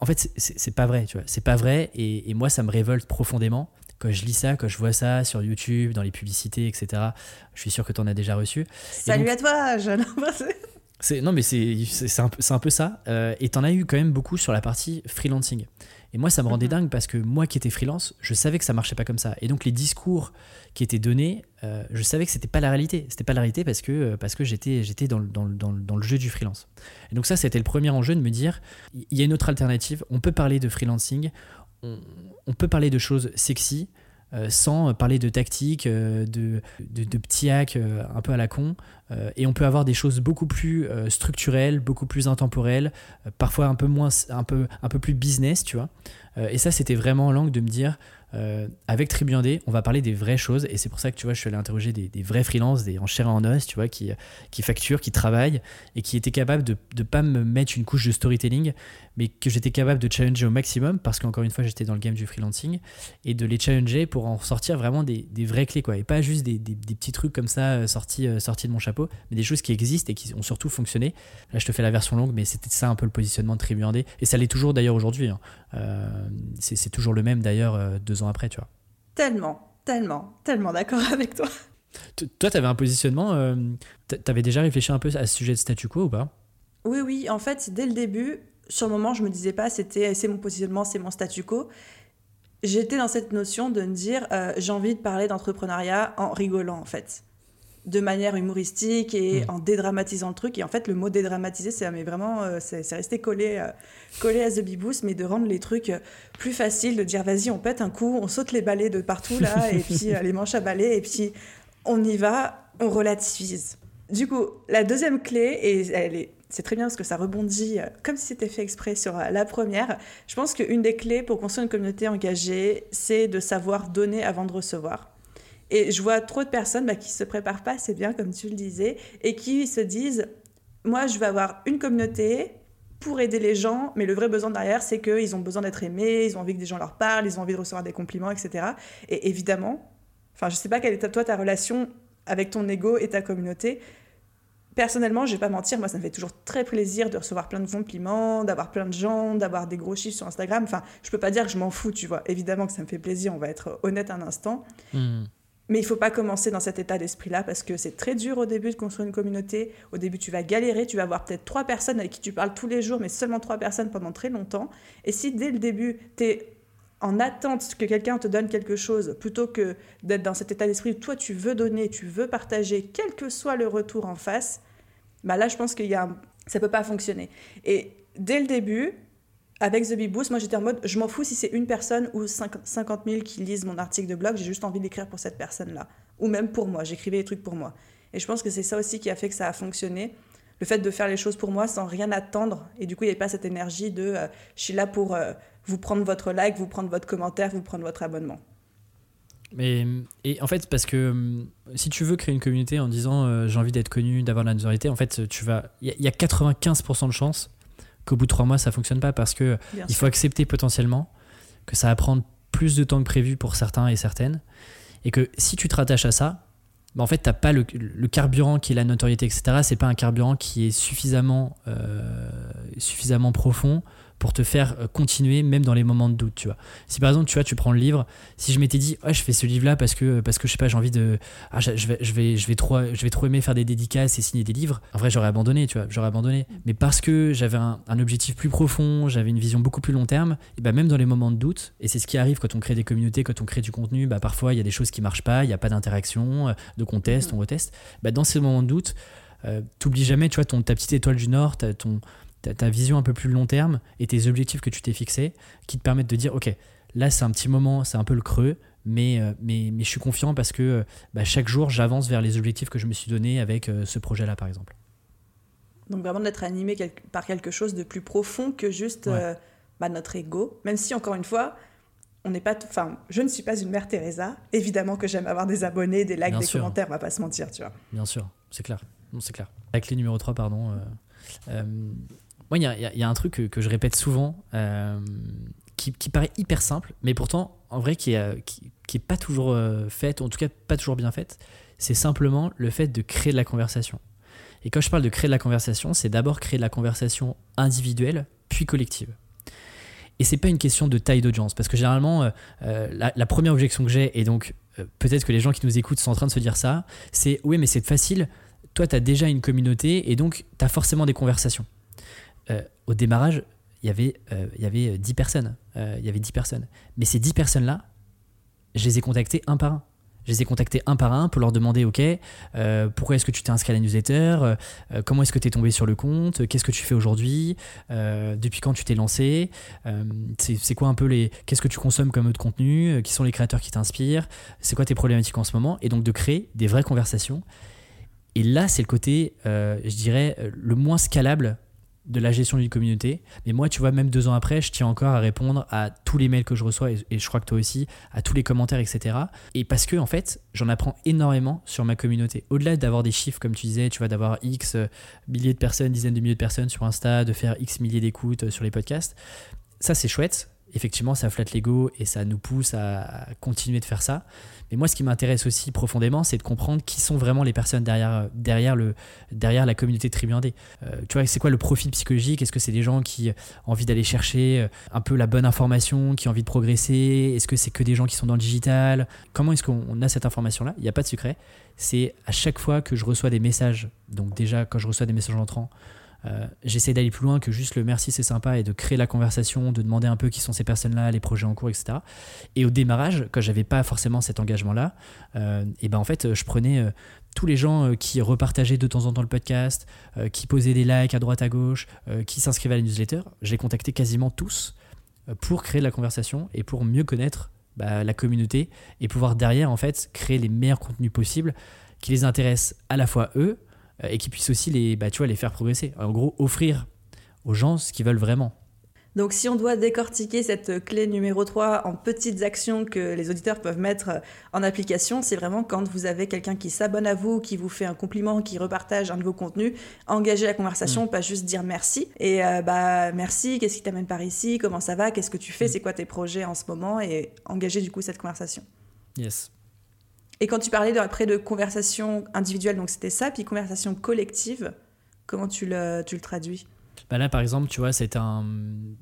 En fait c'est pas vrai, tu vois, c'est pas vrai et, moi ça me révolte profondément quand je lis ça, quand je vois ça sur YouTube, dans les publicités, etc. Je suis sûr que tu en as déjà reçu. Salut à toi, jeune non mais c'est un, un, peu ça. et tu en as eu quand même beaucoup sur la partie freelancing. Et moi, ça me rendait mhm. dingue parce que moi qui étais freelance, je savais que ça marchait pas comme ça. Et donc les discours qui étaient donnés, euh, je savais que c'était pas la réalité. C'était pas la réalité parce que, euh, parce que j'étais, j'étais dans, dans, dans, dans, le jeu du freelance. Et donc ça, c'était le premier enjeu de me dire, il y a une autre alternative. On peut parler de freelancing, on, on peut parler de choses sexy, sans parler de tactique, de, de, petits hacks un peu à la con. et on peut avoir des choses beaucoup plus structurelles, beaucoup plus intemporelles, parfois un peu, moins, un, peu, plus business, tu vois. et ça, c'était vraiment l'angle de me dire, euh, avec Tribu on va parler des vraies choses et c'est pour ça que tu vois, je suis allé interroger des, vrais freelances, des en en os, tu vois, qui, qui facturent, qui travaillent et qui étaient capables de ne pas me mettre une couche de storytelling, mais que j'étais capable de challenger au maximum parce qu'encore une fois, j'étais dans le game du freelancing et de les challenger pour en sortir vraiment des, des vraies clés, quoi, et pas juste des, des, petits trucs comme ça euh, sortis, euh, sortis de mon chapeau, mais des choses qui existent et qui ont surtout fonctionné. Là, je te fais la version longue, mais c'était ça un peu le positionnement de Tribu et ça l'est toujours d'ailleurs aujourd'hui. Hein. c'est toujours le même d'ailleurs deux ans après, tu vois. Tellement, tellement, tellement d'accord avec toi. Toi, tu avais un positionnement, euh, tu avais déjà réfléchi un peu à ce sujet de statu quo ou pas? Oui, oui, en fait, dès le début, sur le moment, je me disais pas c'était c'est mon positionnement, c'est mon statu quo. J'étais dans cette notion de me dire euh, j'ai envie de parler d'entrepreneuriat en rigolant en fait de manière humoristique et hmm. en dédramatisant le truc. Et en fait, le mot dédramatiser, c'est mais vraiment, euh, c'est resté collé, euh, collé à The Beboost, mais de rendre les trucs euh, plus faciles, de dire vas-y, on pète un coup, on saute les balais de partout là, [laughs] et puis les manches à balais, et puis on y va, on relativise. Du coup, la deuxième clé, et elle est, c'est très bien parce que ça rebondit comme si c'était fait exprès sur la première. Je pense qu'une des clés pour construire une communauté engagée, c'est de savoir donner avant de recevoir. Et je vois trop de personnes bah, qui se préparent pas c'est bien, comme tu le disais, et qui se disent Moi, je vais avoir une communauté pour aider les gens, mais le vrai besoin derrière, c'est qu'ils ont besoin d'être aimés, ils ont envie que des gens leur parlent, ils ont envie de recevoir des compliments, etc. Et évidemment, enfin, je sais pas quelle est toi ta relation avec ton ego et ta communauté. Personnellement, je vais pas mentir, moi ça me fait toujours très plaisir de recevoir plein de compliments, d'avoir plein de gens, d'avoir des gros chiffres sur Instagram. Enfin, je peux pas dire que je m'en fous, tu vois. Évidemment que ça me fait plaisir, on va être honnête un instant. Hmm. Mais il faut pas commencer dans cet état d'esprit-là parce que c'est très dur au début de construire une communauté. Au début, tu vas galérer, tu vas avoir peut-être trois personnes avec qui tu parles tous les jours, mais seulement trois personnes pendant très longtemps. Et si dès le début, tu es en attente que quelqu'un te donne quelque chose, plutôt que d'être dans cet état d'esprit où toi, tu veux donner, tu veux partager, quel que soit le retour en face, bah là, je pense qu'il y a ça peut pas fonctionner. Et dès le début, avec The Big Boost, moi j'étais en mode, je m'en fous si c'est une personne ou 50 000 qui lisent mon article de blog, j'ai juste envie d'écrire pour cette personne-là. Ou même pour moi, j'écrivais des trucs pour moi. Et je pense que c'est ça aussi qui a fait que ça a fonctionné. Le fait de faire les choses pour moi sans rien attendre. Et du coup, il n'y avait pas cette énergie de euh, je suis là pour euh, vous prendre votre like, vous prendre votre commentaire, vous prendre votre abonnement. Mais, et en fait, parce que hum, si tu veux créer une communauté en disant euh, j'ai envie d'être connu, d'avoir la notoriété, en fait, tu vas. Il y, a 95% de chances qu'au bout de trois mois, ça fonctionne pas parce que il faut accepter potentiellement que ça va prendre plus de temps que prévu pour certains et certaines. Et que si tu te rattaches à ça, bah en fait, tu n'as pas le, carburant qui est la notoriété, etc. C'est pas un carburant qui est suffisamment, euh, suffisamment profond pour te faire euh, continuer même dans les moments de doute, tu vois. Si par exemple, tu vois, tu prends le livre, si je m'étais dit, je fais ce livre-là parce que, parce que je sais pas, j'ai envie de. Ah, je, vais, je, vais, je, vais trop, je vais trop aimer faire des dédicaces et signer des livres, en vrai, j'aurais abandonné, tu vois, j'aurais abandonné. Mais parce que j'avais un, objectif plus profond, j'avais une vision beaucoup plus long terme, et bah, même dans les moments de doute, et c'est ce qui arrive quand on crée des communautés, quand on crée du contenu, bah, parfois il y a des choses qui marchent pas, il n'y a pas d'interaction, euh, de on teste, mm-hmm. on reteste. Bah, dans ces moments de doute, euh, t'oublies jamais, tu vois, ton, ta petite étoile du Nord, ton, ta, vision un peu plus long terme et tes objectifs que tu t'es fixés qui te permettent de dire, ok, là c'est un petit moment, c'est un peu le creux, mais, euh, mais, mais je suis confiant parce que euh, bah, chaque jour j'avance vers les objectifs que je me suis donné avec ce projet-là, par exemple. Donc vraiment d'être animé par quelque chose de plus profond que juste bah, notre ego, même si encore une fois, on n'est pas, enfin, je ne suis pas une mère Teresa. Évidemment que j'aime avoir des abonnés, des likes, des commentaires, on va pas se mentir, tu vois. Bien sûr, c'est clair c'est clair. La clé numéro 3, pardon. Euh, euh, moi, il y, a, un truc que, je répète souvent euh, qui, paraît hyper simple, mais pourtant, en vrai, qui est, qui, est pas toujours fait, ou en tout cas pas toujours bien fait. C'est simplement le fait de créer de la conversation. Et quand je parle de créer de la conversation, c'est d'abord créer de la conversation individuelle, puis collective. Et c'est pas une question de taille d'audience, parce que généralement, la, la, première objection que j'ai, et donc peut-être que les gens qui nous écoutent sont en train de se dire ça, c'est oui, mais c'est facile, toi, tu as déjà une communauté et donc tu as forcément des conversations. Euh, au démarrage, il y avait, euh, il y avait 10 personnes. Euh, il y avait 10 personnes. Mais ces 10 personnes-là, je les ai contactées un par un. Je les ai contactés un par un pour leur demander, OK, pourquoi est-ce que tu t'es inscrit à la newsletter? Comment est-ce que tu es tombé sur le compte? Qu'est-ce que tu fais aujourd'hui? Depuis quand tu t'es lancé? C'est quoi un peu les... Qu'est-ce que tu consommes comme autre contenu? Qui sont les créateurs qui t'inspirent? C'est quoi tes problématiques en ce moment? Et donc de créer des vraies conversations. Et là, c'est le côté, je dirais, le moins scalable de la gestion d'une communauté. Mais moi, tu vois, même deux ans après, je tiens encore à répondre à tous les mails que je reçois, et, je crois que toi aussi, à tous les commentaires, etc. Et parce que, en fait, j'en apprends énormément sur ma communauté. Au-delà d'avoir des chiffres, comme tu disais, tu vois, d'avoir X euh, milliers de personnes, dizaines de milliers de personnes sur Insta, de faire X milliers d'écoutes sur les podcasts, ça, c'est chouette. Effectivement, ça flatte l'ego et ça nous pousse à continuer de faire ça. Mais moi, ce qui m'intéresse aussi profondément, c'est de comprendre qui sont vraiment les personnes derrière, derrière, le, derrière la communauté de Euh, tu vois, c'est quoi le profil psychologique? Est-ce que c'est des gens qui ont envie d'aller chercher euh, un peu la bonne information, qui ont envie de progresser? Est-ce que c'est que des gens qui sont dans le digital? Comment est-ce qu'on a cette information-là? Il n'y a pas de secret. C'est à chaque fois que je reçois des messages, donc déjà quand je reçois des messages entrants, euh, j'essaie d'aller plus loin que juste le merci, c'est sympa, et de créer la conversation, de demander un peu qui sont ces personnes-là, les projets en cours, etc. Et au démarrage, quand j'avais pas forcément cet engagement-là, euh, et ben en fait, je prenais euh, tous les gens qui repartageaient de temps en temps le podcast, qui posaient des likes à droite à gauche, qui s'inscrivaient à la newsletter, j'ai contacté quasiment tous pour créer la conversation et pour mieux connaître bah, la communauté et pouvoir derrière en fait créer les meilleurs contenus possibles qui les intéressent à la fois eux, et qui puisse aussi les, bah, tu vois, les faire progresser. En gros, offrir aux gens ce qu'ils veulent vraiment. Donc si on doit décortiquer cette clé numéro 3 en petites actions que les auditeurs peuvent mettre en application, c'est vraiment quand vous avez quelqu'un qui s'abonne à vous, qui vous fait un compliment, qui repartage un nouveau contenu, engager la conversation, mm. pas juste dire merci. Et euh, bah merci, qu'est-ce qui t'amène par ici, comment ça va, qu'est-ce que tu fais, mm. c'est quoi tes projets en ce moment, et engager du coup cette conversation. Yes. Et quand tu parlais de, après de conversation individuelle, donc c'était ça, puis conversation collective, comment tu le, tu le traduis? Bah là, par exemple, tu vois, c'est un.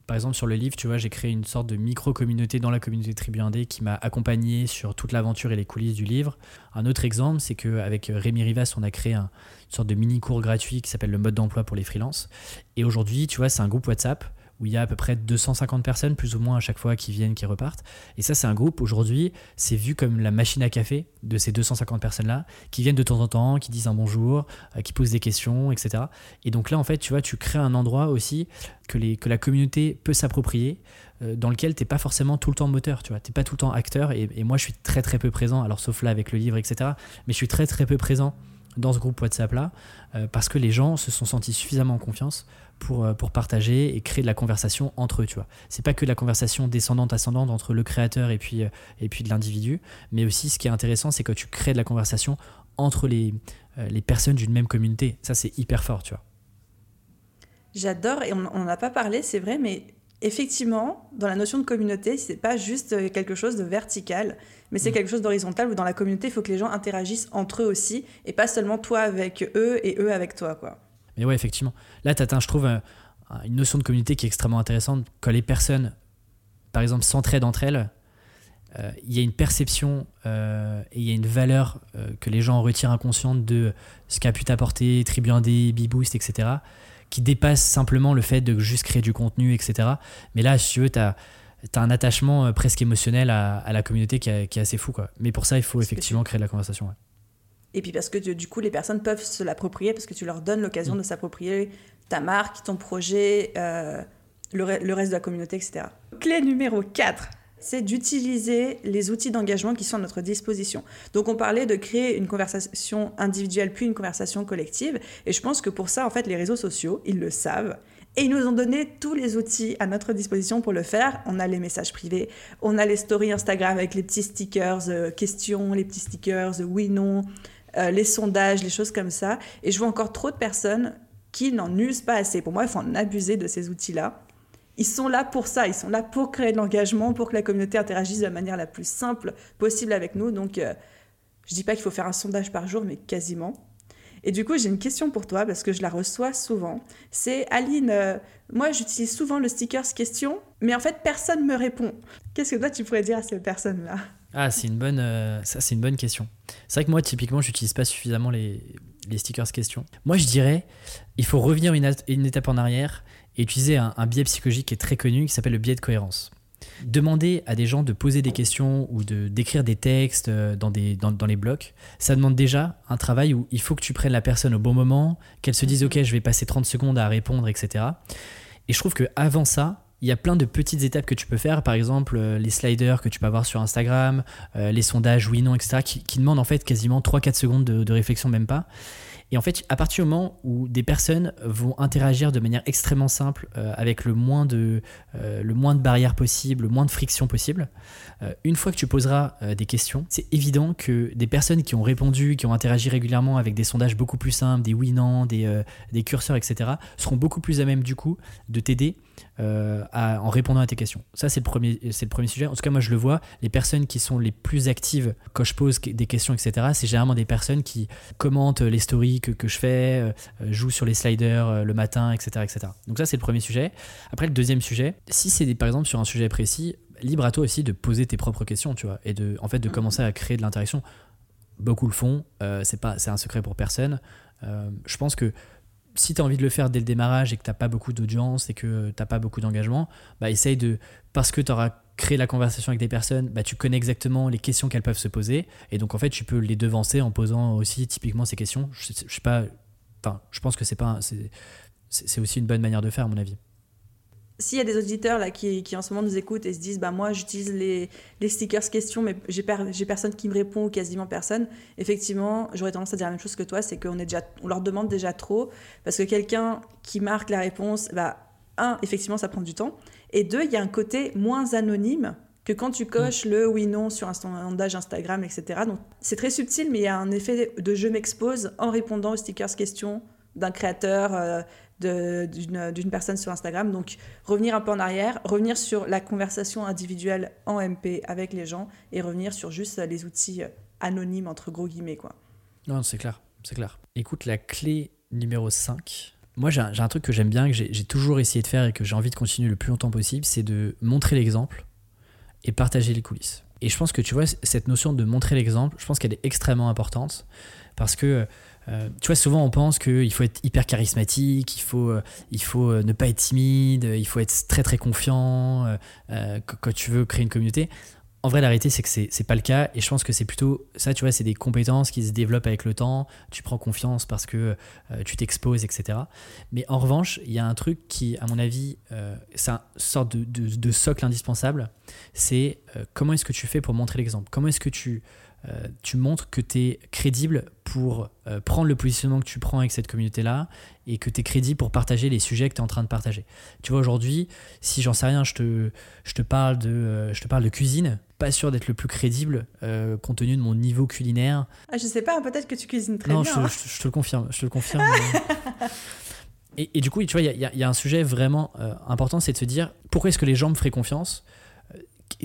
Par exemple, sur le livre, tu vois, j'ai créé une sorte de micro-communauté dans la communauté Tribu Indé qui m'a accompagné sur toute l'aventure et les coulisses du livre. Un autre exemple, c'est qu'avec Rémi Rivas, on a créé un, une sorte de mini-cours gratuit qui s'appelle le mode d'emploi pour les freelances. Et aujourd'hui, tu vois, c'est un groupe WhatsApp où il y a à peu près 250 personnes, plus ou moins à chaque fois, qui viennent, qui repartent. Et ça, c'est un groupe, aujourd'hui, c'est vu comme la machine à café de ces 250 personnes-là, qui viennent de temps en temps, qui disent un bonjour, euh, qui posent des questions, etc. Et donc là, en fait, tu vois, tu crées un endroit aussi que, la communauté peut s'approprier, euh, dans lequel tu n'es pas forcément tout le temps moteur, tu vois. Tu n'es pas tout le temps acteur. Et, et moi, je suis très, très peu présent, alors sauf là avec le livre, etc. Mais je suis très, très peu présent dans ce groupe WhatsApp là euh, parce que les gens se sont sentis suffisamment en confiance pour, euh, pour partager et créer de la conversation entre eux tu vois c'est pas que la conversation descendante ascendante entre le créateur et puis euh, et puis de l'individu mais aussi ce qui est intéressant c'est que tu crées de la conversation entre les, les personnes d'une même communauté ça c'est hyper fort tu vois J'adore et on n'en a pas parlé, c'est vrai, mais effectivement, dans la notion de communauté, c'est pas juste euh, quelque chose de vertical, mais c'est mm. quelque chose d'horizontal où dans la communauté, il faut que les gens interagissent entre eux aussi et pas seulement toi avec eux et eux avec toi, quoi. Mais ouais, effectivement. Là, tu atteins, je trouve, une notion de communauté qui est extrêmement intéressante. Quand les personnes, par exemple, s'entraident entre elles, euh, il y a une perception euh, et il y a une valeur euh, que les gens retirent inconsciente de ce qu'a pu t'apporter Tribu 1D, B-Boost, etc., qui dépasse simplement le fait de juste créer du contenu, etc. Mais là, si tu veux, tu as, un attachement presque émotionnel à, la communauté qui, est assez fou. Quoi. Mais pour ça, il faut effectivement créer de la conversation. Et puis parce que du coup, les personnes peuvent se l'approprier parce que tu leur donnes l'occasion mm. de s'approprier ta marque, ton projet, le, le, reste de la communauté, etc. Clé numéro 4, c'est d'utiliser les outils d'engagement qui sont à notre disposition. Donc on parlait de créer une conversation individuelle puis une conversation collective et je pense que pour ça en fait les réseaux sociaux, ils le savent et ils nous ont donné tous les outils à notre disposition pour le faire. On a les messages privés, on a les stories Instagram avec les petits stickers euh, questions, les petits stickers euh, oui non, euh, les sondages, les choses comme ça et je vois encore trop de personnes qui n'en usent pas assez. Pour moi, il faut en abuser de ces outils-là ils sont là pour ça, ils sont là pour créer de l'engagement, pour que la communauté interagisse de la manière la plus simple possible avec nous. Donc, je euh, je dis pas qu'il faut faire un sondage par jour, mais quasiment. Et du coup, j'ai une question pour toi parce que je la reçois souvent. C'est Aline, euh, moi j'utilise souvent le stickers question, mais en fait personne me répond. Qu'est-ce que toi tu pourrais dire à ces personnes-là? Ah, c'est une bonne, euh, ça c'est une bonne question. C'est vrai que moi typiquement j'utilise pas suffisamment les, les stickers question. Moi je dirais, il faut revenir une, une étape en arrière et utiliser un, biais psychologique qui est très connu qui s'appelle le biais de cohérence. Demander à des gens de poser des questions ou de d'écrire des textes euh, dans, des, dans, dans, les blocs, ça demande déjà un travail où il faut que tu prennes la personne au bon moment, qu'elle se dise ok je vais passer 30 secondes à répondre, etc. Et je trouve qu'avant ça, il y a plein de petites étapes que tu peux faire, par exemple euh, les sliders que tu peux avoir sur Instagram, euh, les sondages oui, non, etc., qui, demandent en fait quasiment 3-4 secondes de, réflexion, même pas. Et en fait, à partir du moment où des personnes vont interagir de manière extrêmement simple, euh, avec le moins, de, le moins de barrières possible, le moins de friction possible, une fois que tu poseras des questions, c'est évident que des personnes qui ont répondu, qui ont interagi régulièrement avec des sondages beaucoup plus simples, des oui-non, des, des curseurs, etc., seront beaucoup plus à même du coup de t'aider euh, en répondant à tes questions. Ça, c'est le, premier, le premier sujet. En tout cas, moi, je le vois, les personnes qui sont les plus actives quand je pose des questions, etc., c'est généralement des personnes qui commentent les stories que, je fais, euh, jouent sur les sliders euh, le matin, etc., etc. Donc ça, c'est le premier sujet. Après, le deuxième sujet, si c'est par exemple sur un sujet précis, libre à toi aussi de poser tes propres questions, tu vois, et de, en fait, de commencer à créer de l'interaction. Beaucoup le font, c'est c'est un secret pour personne. je pense que si tu as envie de le faire dès le démarrage et que tu pas beaucoup d'audience et que tu pas beaucoup d'engagement, bah essaye de. Parce que tu auras créé la conversation avec des personnes, bah tu connais exactement les questions qu'elles peuvent se poser. Et donc, en fait, tu peux les devancer en posant aussi typiquement ces questions. Je, sais pas. Je pense que c'est pas. C'est aussi une bonne manière de faire, à mon avis s'il y a des auditeurs là qui, qui, en ce moment nous écoutent et se disent bah moi j'utilise les, les, stickers questions mais j'ai personne qui me répond ou quasiment personne. Effectivement j'aurais tendance à dire la même chose que toi c'est qu'on est déjà on leur demande déjà trop. Parce que quelqu'un qui marque la réponse bah un effectivement ça prend du temps. Et deux il y a un côté moins anonyme que quand tu coches le oui non sur un sondage Instagram etc donc c'est très subtil mais il y a un effet de je m'expose en répondant aux stickers questions d'un créateur euh, d'une personne sur Instagram. Donc revenir un peu en arrière, revenir sur la conversation individuelle en MP avec les gens et revenir sur juste les outils anonymes entre gros guillemets. Quoi. Non, c'est clair, c'est clair. Écoute, la clé numéro 5. Moi, j'ai un, truc que j'aime bien, que j'ai toujours essayé de faire et que j'ai envie de continuer le plus longtemps possible, c'est de montrer l'exemple et partager les coulisses. Et je pense que tu vois, cette notion de montrer l'exemple, je pense qu'elle est extrêmement importante parce que euh, tu vois, souvent on pense qu'il faut être hyper charismatique, il faut, euh, il faut euh, ne pas être timide, il faut être très très confiant quand tu veux créer une communauté. En vrai, la réalité, c'est que c'est pas le cas. Et je pense que c'est plutôt ça, tu vois, c'est des compétences qui se développent avec le temps. Tu prends confiance parce que tu t'exposes, etc. Mais en revanche, il y a un truc qui, à mon avis, c'est une sorte de, de, socle indispensable. C'est comment est-ce que tu fais pour montrer l'exemple? Comment est-ce que tu euh, tu montres que tu es crédible pour euh, prendre le positionnement que tu prends avec cette communauté-là et que tu es crédible pour partager les sujets que tu es en train de partager. Tu vois, aujourd'hui, si j'en sais rien, je te, je, te parle de, euh, je te parle de cuisine, pas sûr d'être le plus crédible compte tenu de mon niveau culinaire. Ah, je sais pas, peut-être que tu cuisines très bien. Non, hein. je, te le confirme. Je te le confirme. [laughs] et, et, du coup, tu vois, il y, y, a un sujet vraiment important, c'est de se dire pourquoi est-ce que les gens me feraient confiance?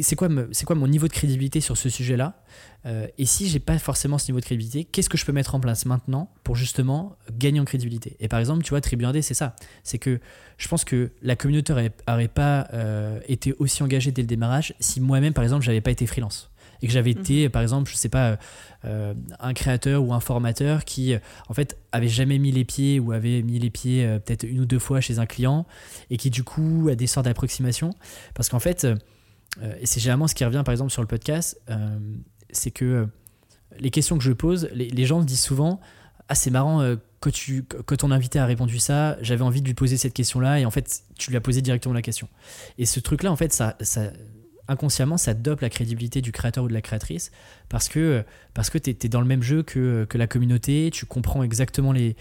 C'est quoi, quoi mon niveau de crédibilité sur ce sujet-là euh, Et si j'ai pas forcément ce niveau de crédibilité, qu'est-ce que je peux mettre en place maintenant pour justement gagner en crédibilité? Et par exemple, tu vois, Tribu 1D, c'est ça. C'est que je pense que la communauté n'aurait pas euh, été aussi engagée dès le démarrage si moi-même, par exemple, j'avais pas été freelance et que j'avais mhm. été, par exemple, je sais pas, euh, un créateur ou un formateur qui, en fait, avait jamais mis les pieds ou avait mis les pieds peut-être une ou deux fois chez un client et qui, du coup, a des sortes d'approximations. Parce qu'en fait, et c'est généralement ce qui revient par exemple sur le podcast, euh, c'est que euh, les questions que je pose, les, gens disent souvent Ah, c'est marrant, quand, tu, quand ton invité a répondu ça, j'avais envie de lui poser cette question-là, et en fait, tu lui as posé directement la question. Et ce truc-là, en fait, ça, ça, inconsciemment, ça dope la crédibilité du créateur ou de la créatrice parce que, parce que tu es, dans le même jeu que, que, la communauté, tu comprends exactement les.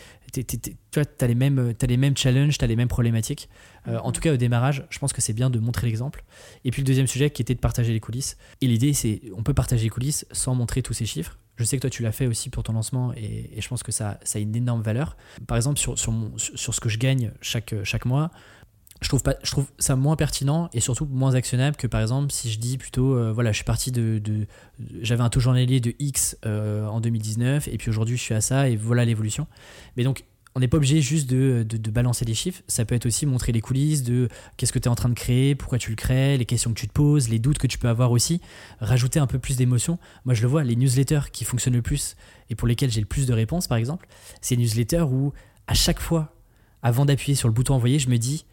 Tu as les, mêmes, as les mêmes challenges, tu as les mêmes problématiques. Euh, en tout cas, au démarrage, je pense que c'est bien de montrer l'exemple. Et puis le deuxième sujet qui était de partager les coulisses. Et l'idée, c'est on peut partager les coulisses sans montrer tous ces chiffres. Je sais que toi, tu l'as fait aussi pour ton lancement et, je pense que ça, ça, a une énorme valeur. Par exemple, sur, sur, sur ce que je gagne chaque, chaque mois, je trouve, pas, je trouve ça moins pertinent et surtout moins actionnable que par exemple si je dis plutôt euh, voilà je suis parti de, j'avais un taux journalier de X euh, en 2019 et puis aujourd'hui je suis à ça et voilà l'évolution. Mais donc on n'est pas obligé juste de, de, balancer des chiffres, ça peut être aussi montrer les coulisses de qu'est-ce que tu es en train de créer, pourquoi tu le crées, les questions que tu te poses, les doutes que tu peux avoir aussi, rajouter un peu plus d'émotion. Moi je le vois, les newsletters qui fonctionnent le plus et pour lesquels j'ai le plus de réponses par exemple, c'est les newsletters où à chaque fois, avant d'appuyer sur le bouton envoyer, je me dis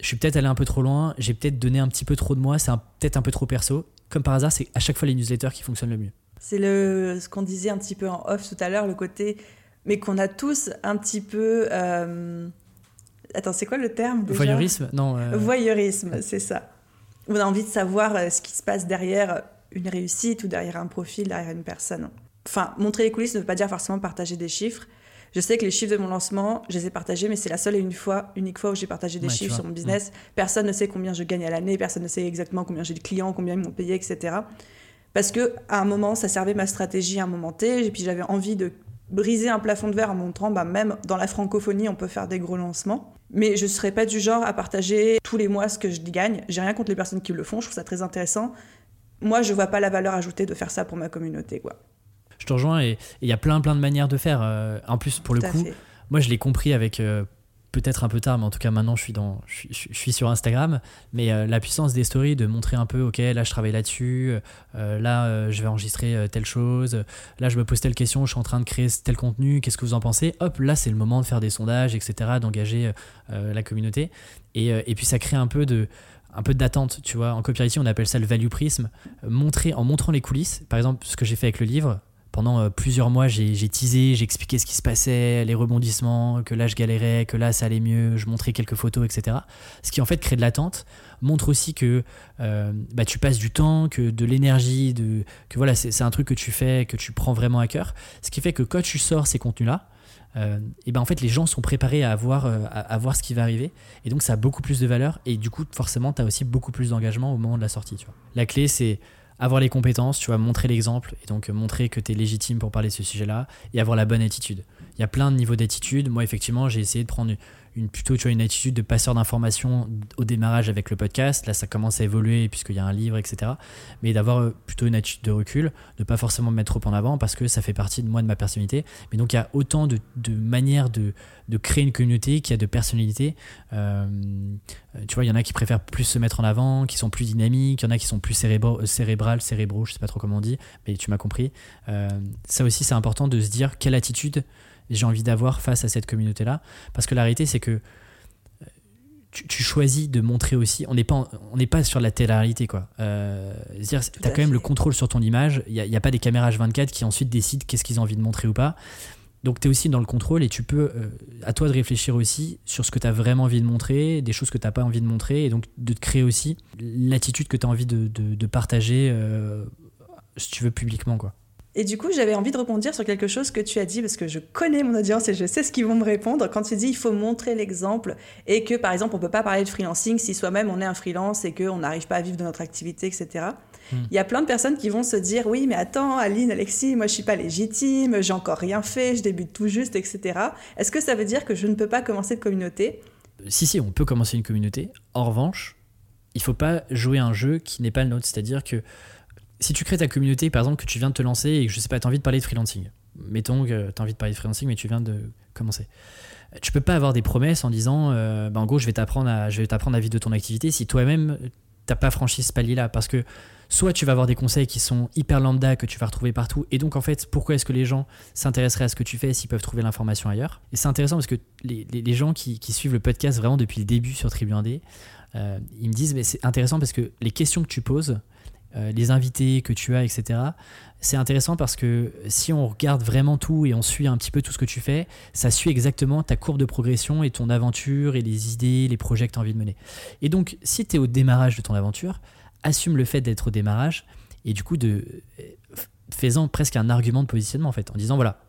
je suis peut-être allé un peu trop loin, j'ai peut-être donné un petit peu trop de moi, c'est peut-être un peu trop perso. Comme par hasard, c'est à chaque fois les newsletters qui fonctionnent le mieux. C'est le, ce qu'on disait un petit peu en off tout à l'heure, le côté, mais qu'on a tous un petit peu. Euh, attends, c'est quoi le terme déjà? Voyeurisme? Non. Euh, Voyeurisme, c'est ça. On a envie de savoir euh, ce qui se passe derrière une réussite ou derrière un profil, derrière une personne. Enfin, montrer les coulisses ne veut pas dire forcément partager des chiffres. Je sais que les chiffres de mon lancement, je les ai partagés, mais c'est la seule et une fois, unique fois où j'ai partagé des chiffres sur mon business. Personne ne sait combien je gagne à l'année, personne ne sait exactement combien j'ai de clients, combien ils m'ont payé, etc. Parce que à un moment, ça servait ma stratégie à un moment T, et puis j'avais envie de briser un plafond de verre en montrant, bah, même dans la francophonie, on peut faire des gros lancements. Mais je ne serais pas du genre à partager tous les mois ce que je gagne. J'ai rien contre les personnes qui le font, je trouve ça très intéressant. Moi, je vois pas la valeur ajoutée de faire ça pour ma communauté, quoi je te rejoins et il y a plein plein de manières de faire. Euh, en plus, pour le coup, moi je l'ai compris avec euh, peut-être un peu tard, mais en tout cas maintenant je suis, dans, je, suis sur Instagram. Mais euh, la puissance des stories, de montrer un peu, ok, là je travaille là-dessus, là je vais enregistrer telle chose, là je me pose telle question, je suis en train de créer tel contenu, qu'est-ce que vous en pensez? Hop, là c'est le moment de faire des sondages, etc., d'engager la communauté. Et, et, puis ça crée un peu de un peu d'attente, tu vois. En copywriting, on appelle ça le value prism. Montrer, en montrant les coulisses, par exemple, ce que j'ai fait avec le livre, pendant euh, plusieurs mois, j'ai teasé, j'ai expliqué ce qui se passait, les rebondissements, que là je galérais, que là ça allait mieux, je montrais quelques photos, etc. Ce qui en fait crée de l'attente, montre aussi que euh, bah, tu passes du temps, que de l'énergie, que voilà, c'est un truc que tu fais, que tu prends vraiment à cœur. Ce qui fait que quand tu sors ces contenus-là, euh, et ben en fait les gens sont préparés à voir, à, voir ce qui va arriver et donc ça a beaucoup plus de valeur et du coup forcément tu as aussi beaucoup plus d'engagement au moment de la sortie. La clé c'est avoir les compétences, tu vois, montrer l'exemple et donc montrer que tu es légitime pour parler de ce sujet-là et avoir la bonne attitude. Il y a plein de niveaux d'attitude. Moi, effectivement, j'ai essayé de prendre une, plutôt tu vois, une attitude de passeur d'informations au démarrage avec le podcast. Là, ça commence à évoluer puisqu'il y a un livre, etc. Mais d'avoir euh, plutôt une attitude de recul, de pas forcément me mettre trop en avant parce que ça fait partie de moi, de ma personnalité. Mais donc, il y a autant de, manières de, créer une communauté qu'il y a de personnalités. Euh, tu vois, il y en a qui préfèrent plus se mettre en avant, qui sont plus dynamiques, il y en a qui sont plus cérébro, cérébrales, cérébraux, je sais pas trop comment on dit, mais tu m'as compris. Euh, ça aussi, c'est important de se dire quelle attitude j'ai envie d'avoir face à cette communauté-là. Parce que la réalité, c'est que euh, tu, choisis de montrer aussi. On n'est pas, on n'est pas sur la télé-réalité, quoi. Euh, tu as quand même le contrôle sur ton image. Il n'y a, pas des caméras 24 qui ensuite décident qu'est-ce qu'ils ont envie de montrer ou pas. Donc tu es aussi dans le contrôle et tu peux, euh, à toi de réfléchir aussi sur ce que tu as vraiment envie de montrer, des choses que tu n'as pas envie de montrer, et donc de te créer aussi l'attitude que tu as envie de, de, partager, si tu veux, publiquement. quoi. Et du coup, j'avais envie de rebondir sur quelque chose que tu as dit, parce que je connais mon audience et je sais ce qu'ils vont me répondre. Quand tu dis il faut montrer l'exemple et que, par exemple, on ne peut pas parler de freelancing si soi-même on est un freelance et qu'on n'arrive pas à vivre de notre activité, etc. Hmm. Il y a plein de personnes qui vont se dire oui, mais attends, Aline, Alexis, moi je suis pas légitime, j'ai encore rien fait, je débute tout juste, etc. Est-ce que ça veut dire que je ne peux pas commencer de communauté? Si, si, on peut commencer une communauté. En revanche, il faut pas jouer un jeu qui n'est pas le nôtre. C'est-à-dire que si tu crées ta communauté, par exemple, que tu viens de te lancer et que je sais pas, tu as envie de parler de freelancing. Mettons que tu as envie de parler de freelancing, mais tu viens de commencer. Tu peux pas avoir des promesses en disant, euh, bah, en gros, je vais t'apprendre à, à vivre de ton activité si toi-même t'as pas franchi ce palier-là. Parce que soit tu vas avoir des conseils qui sont hyper lambda que tu vas retrouver partout, et donc en fait, pourquoi est-ce que les gens s'intéresseraient à ce que tu fais s'ils peuvent trouver l'information ailleurs? Et c'est intéressant parce que les, gens qui, suivent le podcast vraiment depuis le début sur Tribu 1D, euh, ils me disent, mais c'est intéressant parce que les questions que tu poses, euh, les invités que tu as, etc. C'est intéressant parce que si on regarde vraiment tout et on suit un petit peu tout ce que tu fais, ça suit exactement ta courbe de progression et ton aventure et les idées, les projets que tu as envie de mener. Et donc, si tu es au démarrage de ton aventure, assume le fait d'être au démarrage et du coup, de, faisant presque un argument de positionnement en fait, en disant voilà,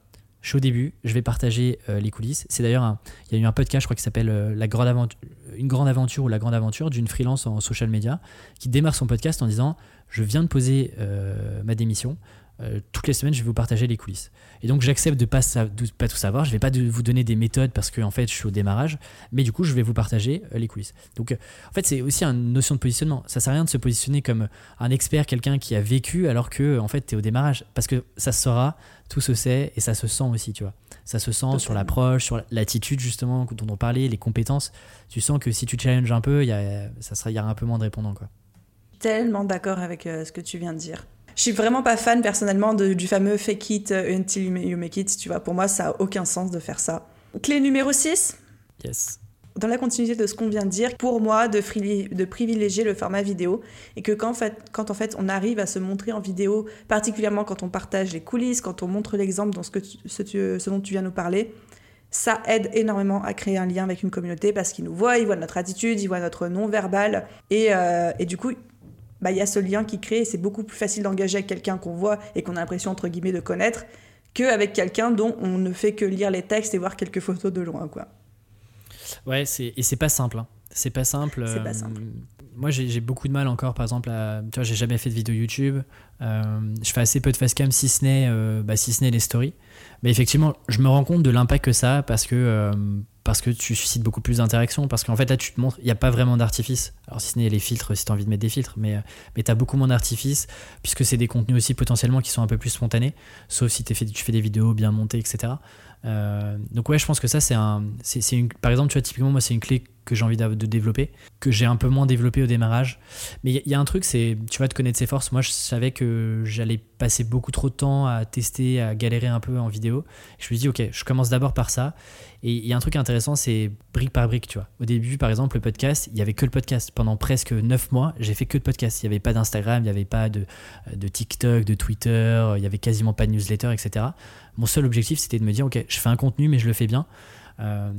je suis au début, je vais partager euh, les coulisses. C'est d'ailleurs, il y a eu un podcast, je crois, qui s'appelle euh, la grande aventure, Une grande aventure ou La grande aventure d'une freelance en social media qui démarre son podcast en disant Je viens de poser euh, ma démission. Euh, toutes les semaines, je vais vous partager les coulisses. Et donc, j'accepte de pas, pas tout savoir. Je vais pas vous donner des méthodes parce que, en fait, je suis au démarrage. Mais du coup, je vais vous partager euh, les coulisses. Donc, euh, en fait, c'est aussi une notion de positionnement. Ça sert à rien de se positionner comme un expert, quelqu'un qui a vécu, alors que, en fait, tu es au démarrage. Parce que ça se saura, tout se sait et ça se sent aussi, tu vois. Ça se sent sur l'approche, sur l'attitude, justement, dont on parlait, les compétences. Tu sens que si tu challenges un peu, y a, ça sera, il y aura un peu moins de répondants, quoi. Tellement d'accord avec ce que tu viens de dire. Je suis vraiment pas fan personnellement du fameux fake it until you make it. Tu vois, pour moi, ça a aucun sens de faire ça. Clé numéro 6 Yes. Dans la continuité de ce qu'on vient de dire, pour moi, de, de, privilégier le format vidéo et que quand, en fait, quand en fait on arrive à se montrer en vidéo, particulièrement quand on partage les coulisses, quand on montre l'exemple dans ce, que ce, dont tu viens nous parler, ça aide énormément à créer un lien avec une communauté parce qu'ils nous voient, ils voient notre attitude, ils voient notre non-verbal et, euh, et du coup, bah, il y a ce lien qui crée et c'est beaucoup plus facile d'engager avec quelqu'un qu'on voit et qu'on a l'impression, entre guillemets, de connaître qu'avec quelqu'un dont on ne fait que lire les textes et voir quelques photos de loin, quoi. Ouais, et c'est pas simple. Hein. C'est pas simple. C'est pas euh, simple. moi, j'ai beaucoup de mal encore, par exemple, à, tu vois, j'ai jamais fait de vidéo YouTube. Euh, je fais assez peu de facecam, si ce n'est euh, bah, si ce n'est les stories. Mais effectivement, je me rends compte de l'impact que ça a parce que parce que tu suscites beaucoup plus d'interactions, parce qu'en fait là tu te montres, il n'y a pas vraiment d'artifice, alors si ce n'est les filtres, si tu as envie de mettre des filtres, mais, euh, mais tu beaucoup moins d'artifice, puisque c'est des contenus aussi potentiellement qui sont un peu plus spontanés, sauf si fait, tu fais des vidéos bien montées, etc. Euh, donc ouais, je pense que ça c'est un, c'est, une, par exemple, tu vois, typiquement moi c'est une clé que j'ai envie de développer, que j'ai un peu moins développé au démarrage. Mais il y, a un truc, c'est, tu vas te connaître ses forces. Moi, je savais que j'allais passer beaucoup trop de temps à tester, à galérer un peu en vidéo. Je me suis dit, ok, je commence d'abord par ça. Et il y a un truc intéressant, c'est brique par brique, tu vois. Au début, par exemple, le podcast, il n'y avait que le podcast. Pendant presque 9 mois, j'ai fait que de podcast. Il n'y avait pas d'Instagram, il n'y avait pas de, de TikTok, de Twitter, il n'y avait quasiment pas de newsletter, etc. Mon seul objectif, c'était de me dire, ok, je fais un contenu, mais je le fais bien. Euh,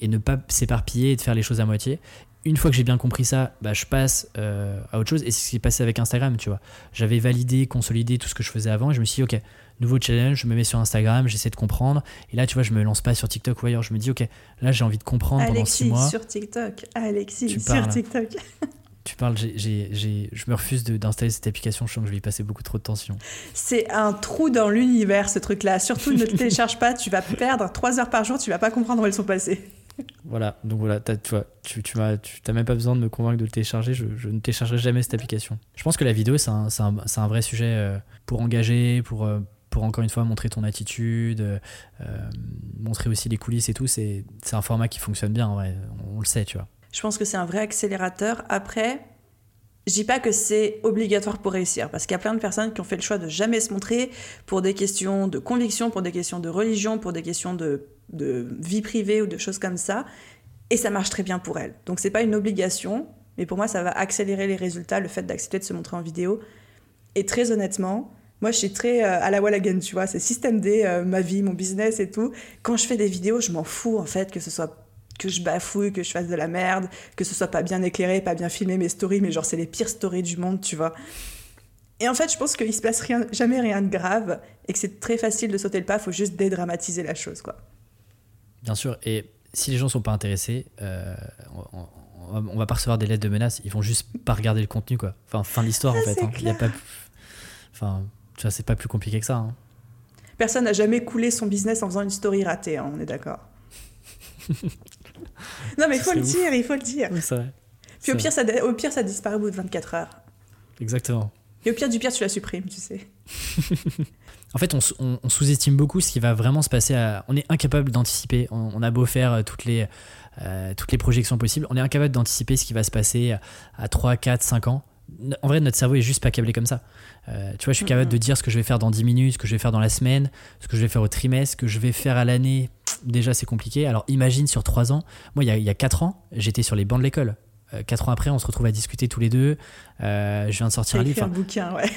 et ne pas s'éparpiller et de faire les choses à moitié. Une fois que j'ai bien compris ça, bah, je passe euh, à autre chose. Et c'est ce qui est passé avec Instagram, tu vois. J'avais validé, consolidé tout ce que je faisais avant et je me suis dit, ok, nouveau challenge, je me mets sur Instagram, j'essaie de comprendre. Et là, tu vois, je me lance pas sur TikTok ou ailleurs. Je me dis, ok, là, j'ai envie de comprendre pendant six mois. sur TikTok. Alexis, sur TikTok. [laughs] tu parles, je me refuse d'installer cette application, je sens que je vais y passer beaucoup trop de tension. C'est un trou dans l'univers, ce truc-là. Surtout, ne te [laughs] télécharge pas, tu vas perdre 3 heures par jour, tu vas pas comprendre où elles sont passées. Voilà, donc voilà, tu vois, tu, tu n'as même pas besoin de me convaincre de le télécharger, je, ne téléchargerai jamais cette application. Je pense que la vidéo, c'est un, un, un, vrai sujet euh, pour engager, pour, euh, pour encore une fois montrer ton attitude, euh, montrer aussi les coulisses et tout, c'est un format qui fonctionne bien, en vrai, on le sait, tu vois. Je pense que c'est un vrai accélérateur. Après, je dis pas que c'est obligatoire pour réussir, parce qu'il y a plein de personnes qui ont fait le choix de jamais se montrer pour des questions de conviction, pour des questions de religion, pour des questions de, vie privée ou de choses comme ça, et ça marche très bien pour elles. Donc c'est pas une obligation, mais pour moi ça va accélérer les résultats, le fait d'accepter de se montrer en vidéo. Et très honnêtement, moi je suis très euh, à la wall again, tu vois, c'est système D, euh, ma vie, mon business et tout. Quand je fais des vidéos, je m'en fous en fait que ce soit que je bafouille, que je fasse de la merde, que ce soit pas bien éclairé, pas bien filmé mes stories, mais genre c'est les pires stories du monde, tu vois. Et en fait, je pense qu'il se passe rien, jamais rien de grave et que c'est très facile de sauter le pas, faut juste dédramatiser la chose, quoi. Bien sûr, et si les gens sont pas intéressés, euh, on, va pas recevoir des lettres de menaces, ils vont juste pas regarder le contenu, quoi. Enfin, fin de l'histoire, en ah, fait. Hein. Il y a pas, enfin, tu vois, c'est pas plus compliqué que ça. Hein. Personne n'a jamais coulé son business en faisant une story ratée, hein, on est d'accord. [laughs] [laughs] non, mais il faut le dire, il faut le dire. Puis au pire, ça, au pire, ça disparaît au bout de 24 heures. Exactement. Et au pire du pire, tu la supprimes, tu sais. [laughs] en fait, on, sous-estime beaucoup ce qui va vraiment se passer. À... On est incapable d'anticiper. On, a beau faire euh, toutes les, euh, toutes les projections possibles, on est incapable d'anticiper ce qui va se passer à 3, 4, 5 ans. En vrai, notre cerveau est juste pas câblé comme ça. Euh, tu vois, je suis capable de dire ce que je vais faire dans 10 minutes, ce que je vais faire dans la semaine, ce que je vais faire au trimestre, ce que je vais faire à l'année. Déjà, c'est compliqué. Alors, imagine sur 3 ans. Moi, il y a, il y a 4 ans, j'étais sur les bancs de l'école. 4 ans après, on se retrouve à discuter tous les deux. je viens de sortir un livre. un bouquin, ouais.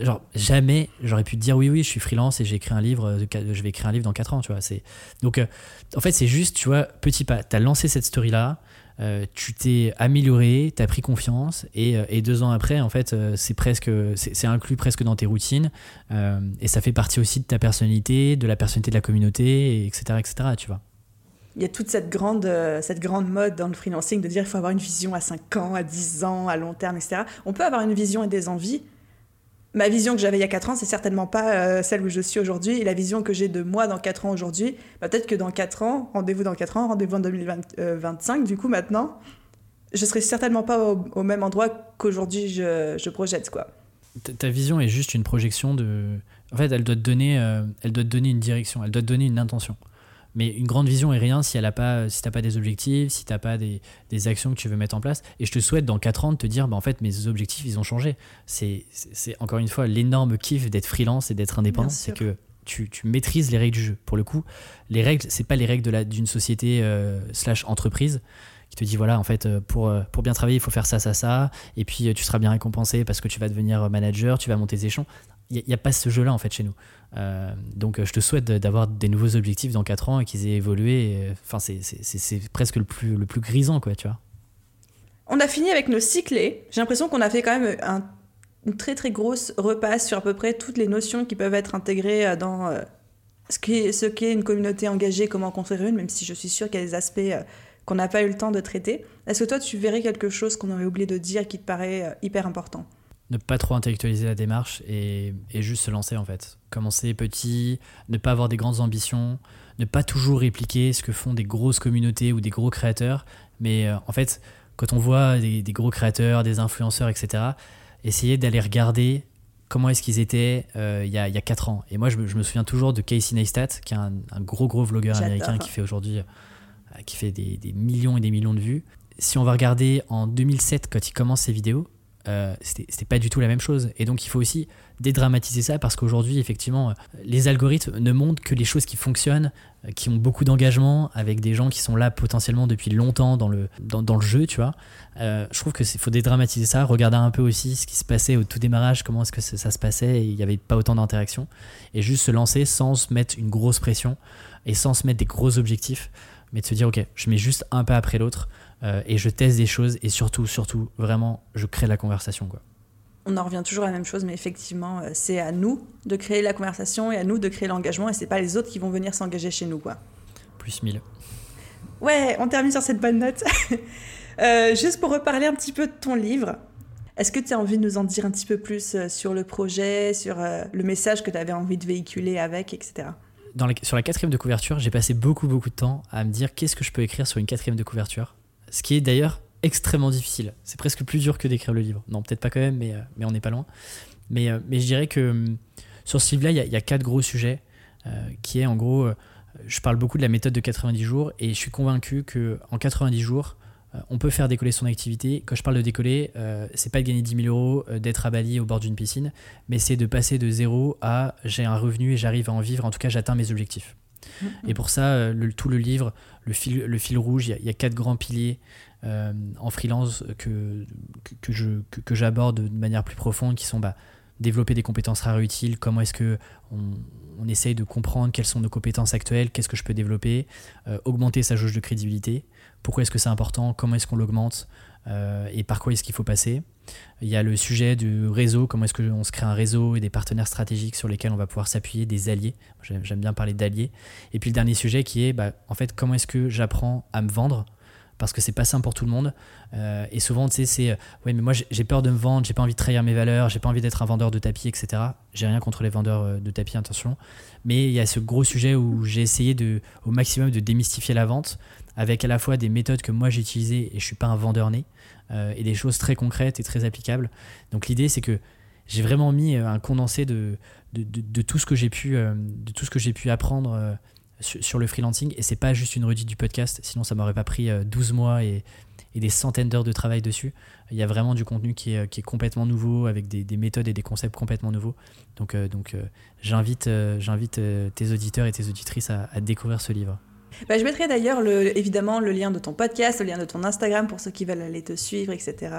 genre jamais j'aurais pu te dire oui oui je suis freelance et j'ai écrit un livre je vais écrire un livre dans 4 ans tu vois donc euh, en fait c'est juste tu vois petit pas tu as lancé cette story là euh, tu t'es amélioré tu as pris confiance et, euh, et, deux ans après en fait c'est presque c'est inclus presque dans tes routines et ça fait partie aussi de ta personnalité de la personnalité de la communauté etc etc tu vois il y a toute cette grande, cette grande mode dans le freelancing de dire qu'il faut avoir une vision à 5 ans, à 10 ans, à long terme, etc. On peut avoir une vision et des envies, ma vision que j'avais il y a 4 ans, c'est certainement pas euh, celle où je suis aujourd'hui. Et la vision que j'ai de moi dans 4 ans aujourd'hui, bah, peut-être que dans 4 ans, rendez-vous dans 4 ans, rendez-vous en 2025, du coup, maintenant, je serai certainement pas au, même endroit qu'aujourd'hui je, je, projette, quoi. Ta vision est juste une projection de. En fait, elle doit donner, euh, elle doit te donner une direction, elle doit te donner une intention. Mais une grande vision est rien si elle a pas, si t'as pas des objectifs, si t'as pas des, des, actions que tu veux mettre en place. Et je te souhaite dans 4 ans de te dire, bah en fait mes objectifs ils ont changé. C'est, encore une fois l'énorme kiff d'être freelance et d'être indépendant, c'est que tu, tu, maîtrises les règles du jeu. Pour le coup, les règles, c'est pas les règles d'une société euh, slash entreprise qui te dit voilà en fait euh, pour, euh, pour bien travailler il faut faire ça ça ça et puis tu seras bien récompensé parce que tu vas devenir manager tu vas monter tes échelons il n'y a, pas ce jeu là en fait chez nous euh, donc euh, je te souhaite d'avoir des nouveaux objectifs dans 4 ans et qu'ils aient évolué. Enfin, c'est presque le plus, le plus grisant, quoi, tu vois. On a fini avec nos cyclés. J'ai l'impression qu'on a fait quand même un, une très très grosse repasse sur à peu près toutes les notions qui peuvent être intégrées euh, dans ce qu'est ce qu'est une communauté engagée, comment construire une, même si je suis sûre qu'il y a des aspects qu'on n'a pas eu le temps de traiter. Est-ce que toi, tu verrais quelque chose qu'on aurait oublié de dire qui te paraît hyper important? Ne pas trop intellectualiser la démarche et, juste se lancer en fait. Commencer petit, ne pas avoir des grandes ambitions, ne pas toujours répliquer ce que font des grosses communautés ou des gros créateurs, mais euh, en fait, quand on voit des, gros créateurs, des influenceurs, etc., essayer d'aller regarder comment est-ce qu'ils étaient euh, il, y a, y a 4 ans. Et moi, je me, souviens toujours de Casey Neistat, qui est un, gros, gros vlogueur américain qui fait aujourd'hui euh, qui fait des, des millions et des millions de vues. Si on va regarder en 2007, quand il commence ses vidéos, euh, c'était pas du tout la même chose. Et donc il faut aussi dédramatiser ça parce qu'aujourd'hui, effectivement, euh, les algorithmes ne montrent que les choses qui fonctionnent, euh, qui ont beaucoup d'engagement, avec des gens qui sont là potentiellement depuis longtemps dans le, dans, le jeu, tu vois. je trouve qu'il faut dédramatiser ça, regarder un peu aussi ce qui se passait au tout démarrage, comment est-ce que ça, se passait, il n'y avait pas autant d'interaction, et juste se lancer sans se mettre une grosse pression et sans se mettre des gros objectifs, mais de se dire, ok, je mets juste un pas après l'autre. Euh, et je teste des choses et surtout, surtout, vraiment, je crée la conversation. Quoi. On en revient toujours à la même chose, mais effectivement, euh, c'est à nous de créer la conversation et à nous de créer l'engagement et c'est pas les autres qui vont venir s'engager chez nous. Quoi. Plus 1000. Ouais, on termine sur cette bonne note. [laughs] Euh, juste pour reparler un petit peu de ton livre, est-ce que tu as envie de nous en dire un petit peu plus sur le projet, sur le message que tu avais envie de véhiculer avec, etc. Sur la quatrième de couverture, j'ai passé beaucoup beaucoup de temps à me dire qu'est-ce que je peux écrire sur une quatrième de couverture ce qui est d'ailleurs extrêmement difficile. C'est presque plus dur que d'écrire le livre. Non, peut-être pas quand même, mais, euh, on n'est pas loin. Mais, euh, je dirais que hum, sur ce livre-là, il y, a quatre gros sujets, euh, qui est en gros, je parle beaucoup de la méthode de 90 jours, et je suis convaincu qu'en 90 jours, on peut faire décoller son activité. Quand je parle de décoller, c'est pas de gagner 10 000 euros, d'être à Bali au bord d'une piscine, mais c'est de passer de zéro à j'ai un revenu et j'arrive à en vivre. En tout cas, j'atteins mes objectifs. Mm-hmm. Et pour ça, le, tout le livre, le fil, le fil rouge, il y, a, quatre grands piliers euh, en freelance que, que, j'aborde de manière plus profonde, qui sont bah, développer des compétences rares et utiles, comment est-ce que on, on, essaye de comprendre quelles sont nos compétences actuelles, qu'est-ce que je peux développer, euh, augmenter sa jauge de crédibilité, pourquoi est-ce que c'est important, comment est-ce qu'on l'augmente euh, et par quoi est-ce qu'il faut passer. Il y a le sujet du réseau, comment est-ce qu'on se crée un réseau et des partenaires stratégiques sur lesquels on va pouvoir s'appuyer, des alliés. J'aime bien parler d'alliés. Et puis le dernier sujet qui est, bah, en fait, comment est-ce que j'apprends à me vendre parce que c'est pas simple pour tout le monde. Euh, et souvent, tu sais, c'est euh, ouais, mais moi j'ai peur de me vendre, j'ai pas envie de trahir mes valeurs, j'ai pas envie d'être un vendeur de tapis, etc. J'ai rien contre les vendeurs euh, de tapis, attention. Mais il y a ce gros sujet où j'ai essayé de, au maximum de démystifier la vente avec à la fois des méthodes que moi j'ai utilisées et je suis pas un vendeur né et des choses très concrètes et très applicables. Donc l'idée, c'est que j'ai vraiment mis un condensé de, de, de, tout ce que j'ai pu, de tout ce que j'ai pu apprendre sur, le freelancing. Et c'est pas juste une redite du podcast, sinon ça m'aurait pas pris 12 euh, mois et, des centaines d'heures de travail dessus. Il y a vraiment du contenu qui est, qui est complètement nouveau, avec des, méthodes et des concepts complètement nouveaux. Donc, euh, donc euh, j'invite, j'invite tes auditeurs et tes auditrices à, découvrir ce livre. Bah, je mettrai d'ailleurs le, évidemment le lien de ton podcast, le lien de ton Instagram pour ceux qui veulent aller te suivre, etc.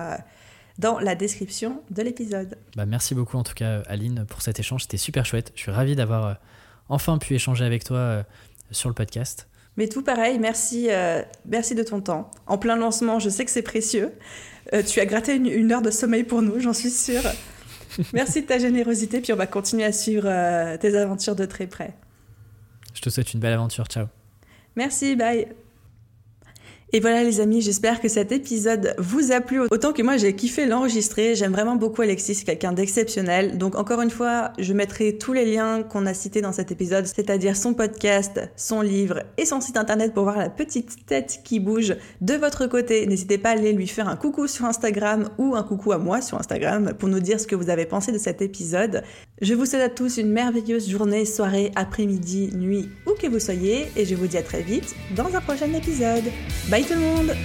dans la description de l'épisode. Bah, merci beaucoup en tout cas Aline pour cet échange, c'était super chouette. Je suis ravi d'avoir enfin pu échanger avec toi sur le podcast. Mais tout pareil, merci, euh, merci de ton temps. En plein lancement, je sais que c'est précieux. Euh, tu as gratté une, heure de sommeil pour nous, j'en suis sûre. [laughs] merci de ta générosité, puis on va continuer à suivre euh, tes aventures de très près. Je te souhaite une belle aventure, ciao. Merci, bye. Et voilà les amis, j'espère que cet épisode vous a plu autant que moi j'ai kiffé l'enregistrer. J'aime vraiment beaucoup Alexis, c'est quelqu'un d'exceptionnel. Donc encore une fois, je mettrai tous les liens qu'on a cités dans cet épisode, c'est-à-dire son podcast, son livre et son site internet pour voir la petite tête qui bouge de votre côté. N'hésitez pas à aller lui faire un coucou sur Instagram ou un coucou à moi sur Instagram pour nous dire ce que vous avez pensé de cet épisode. Je vous souhaite à tous une merveilleuse journée, soirée, après-midi, nuit, où que vous soyez et je vous dis à très vite dans un prochain épisode. Tout le monde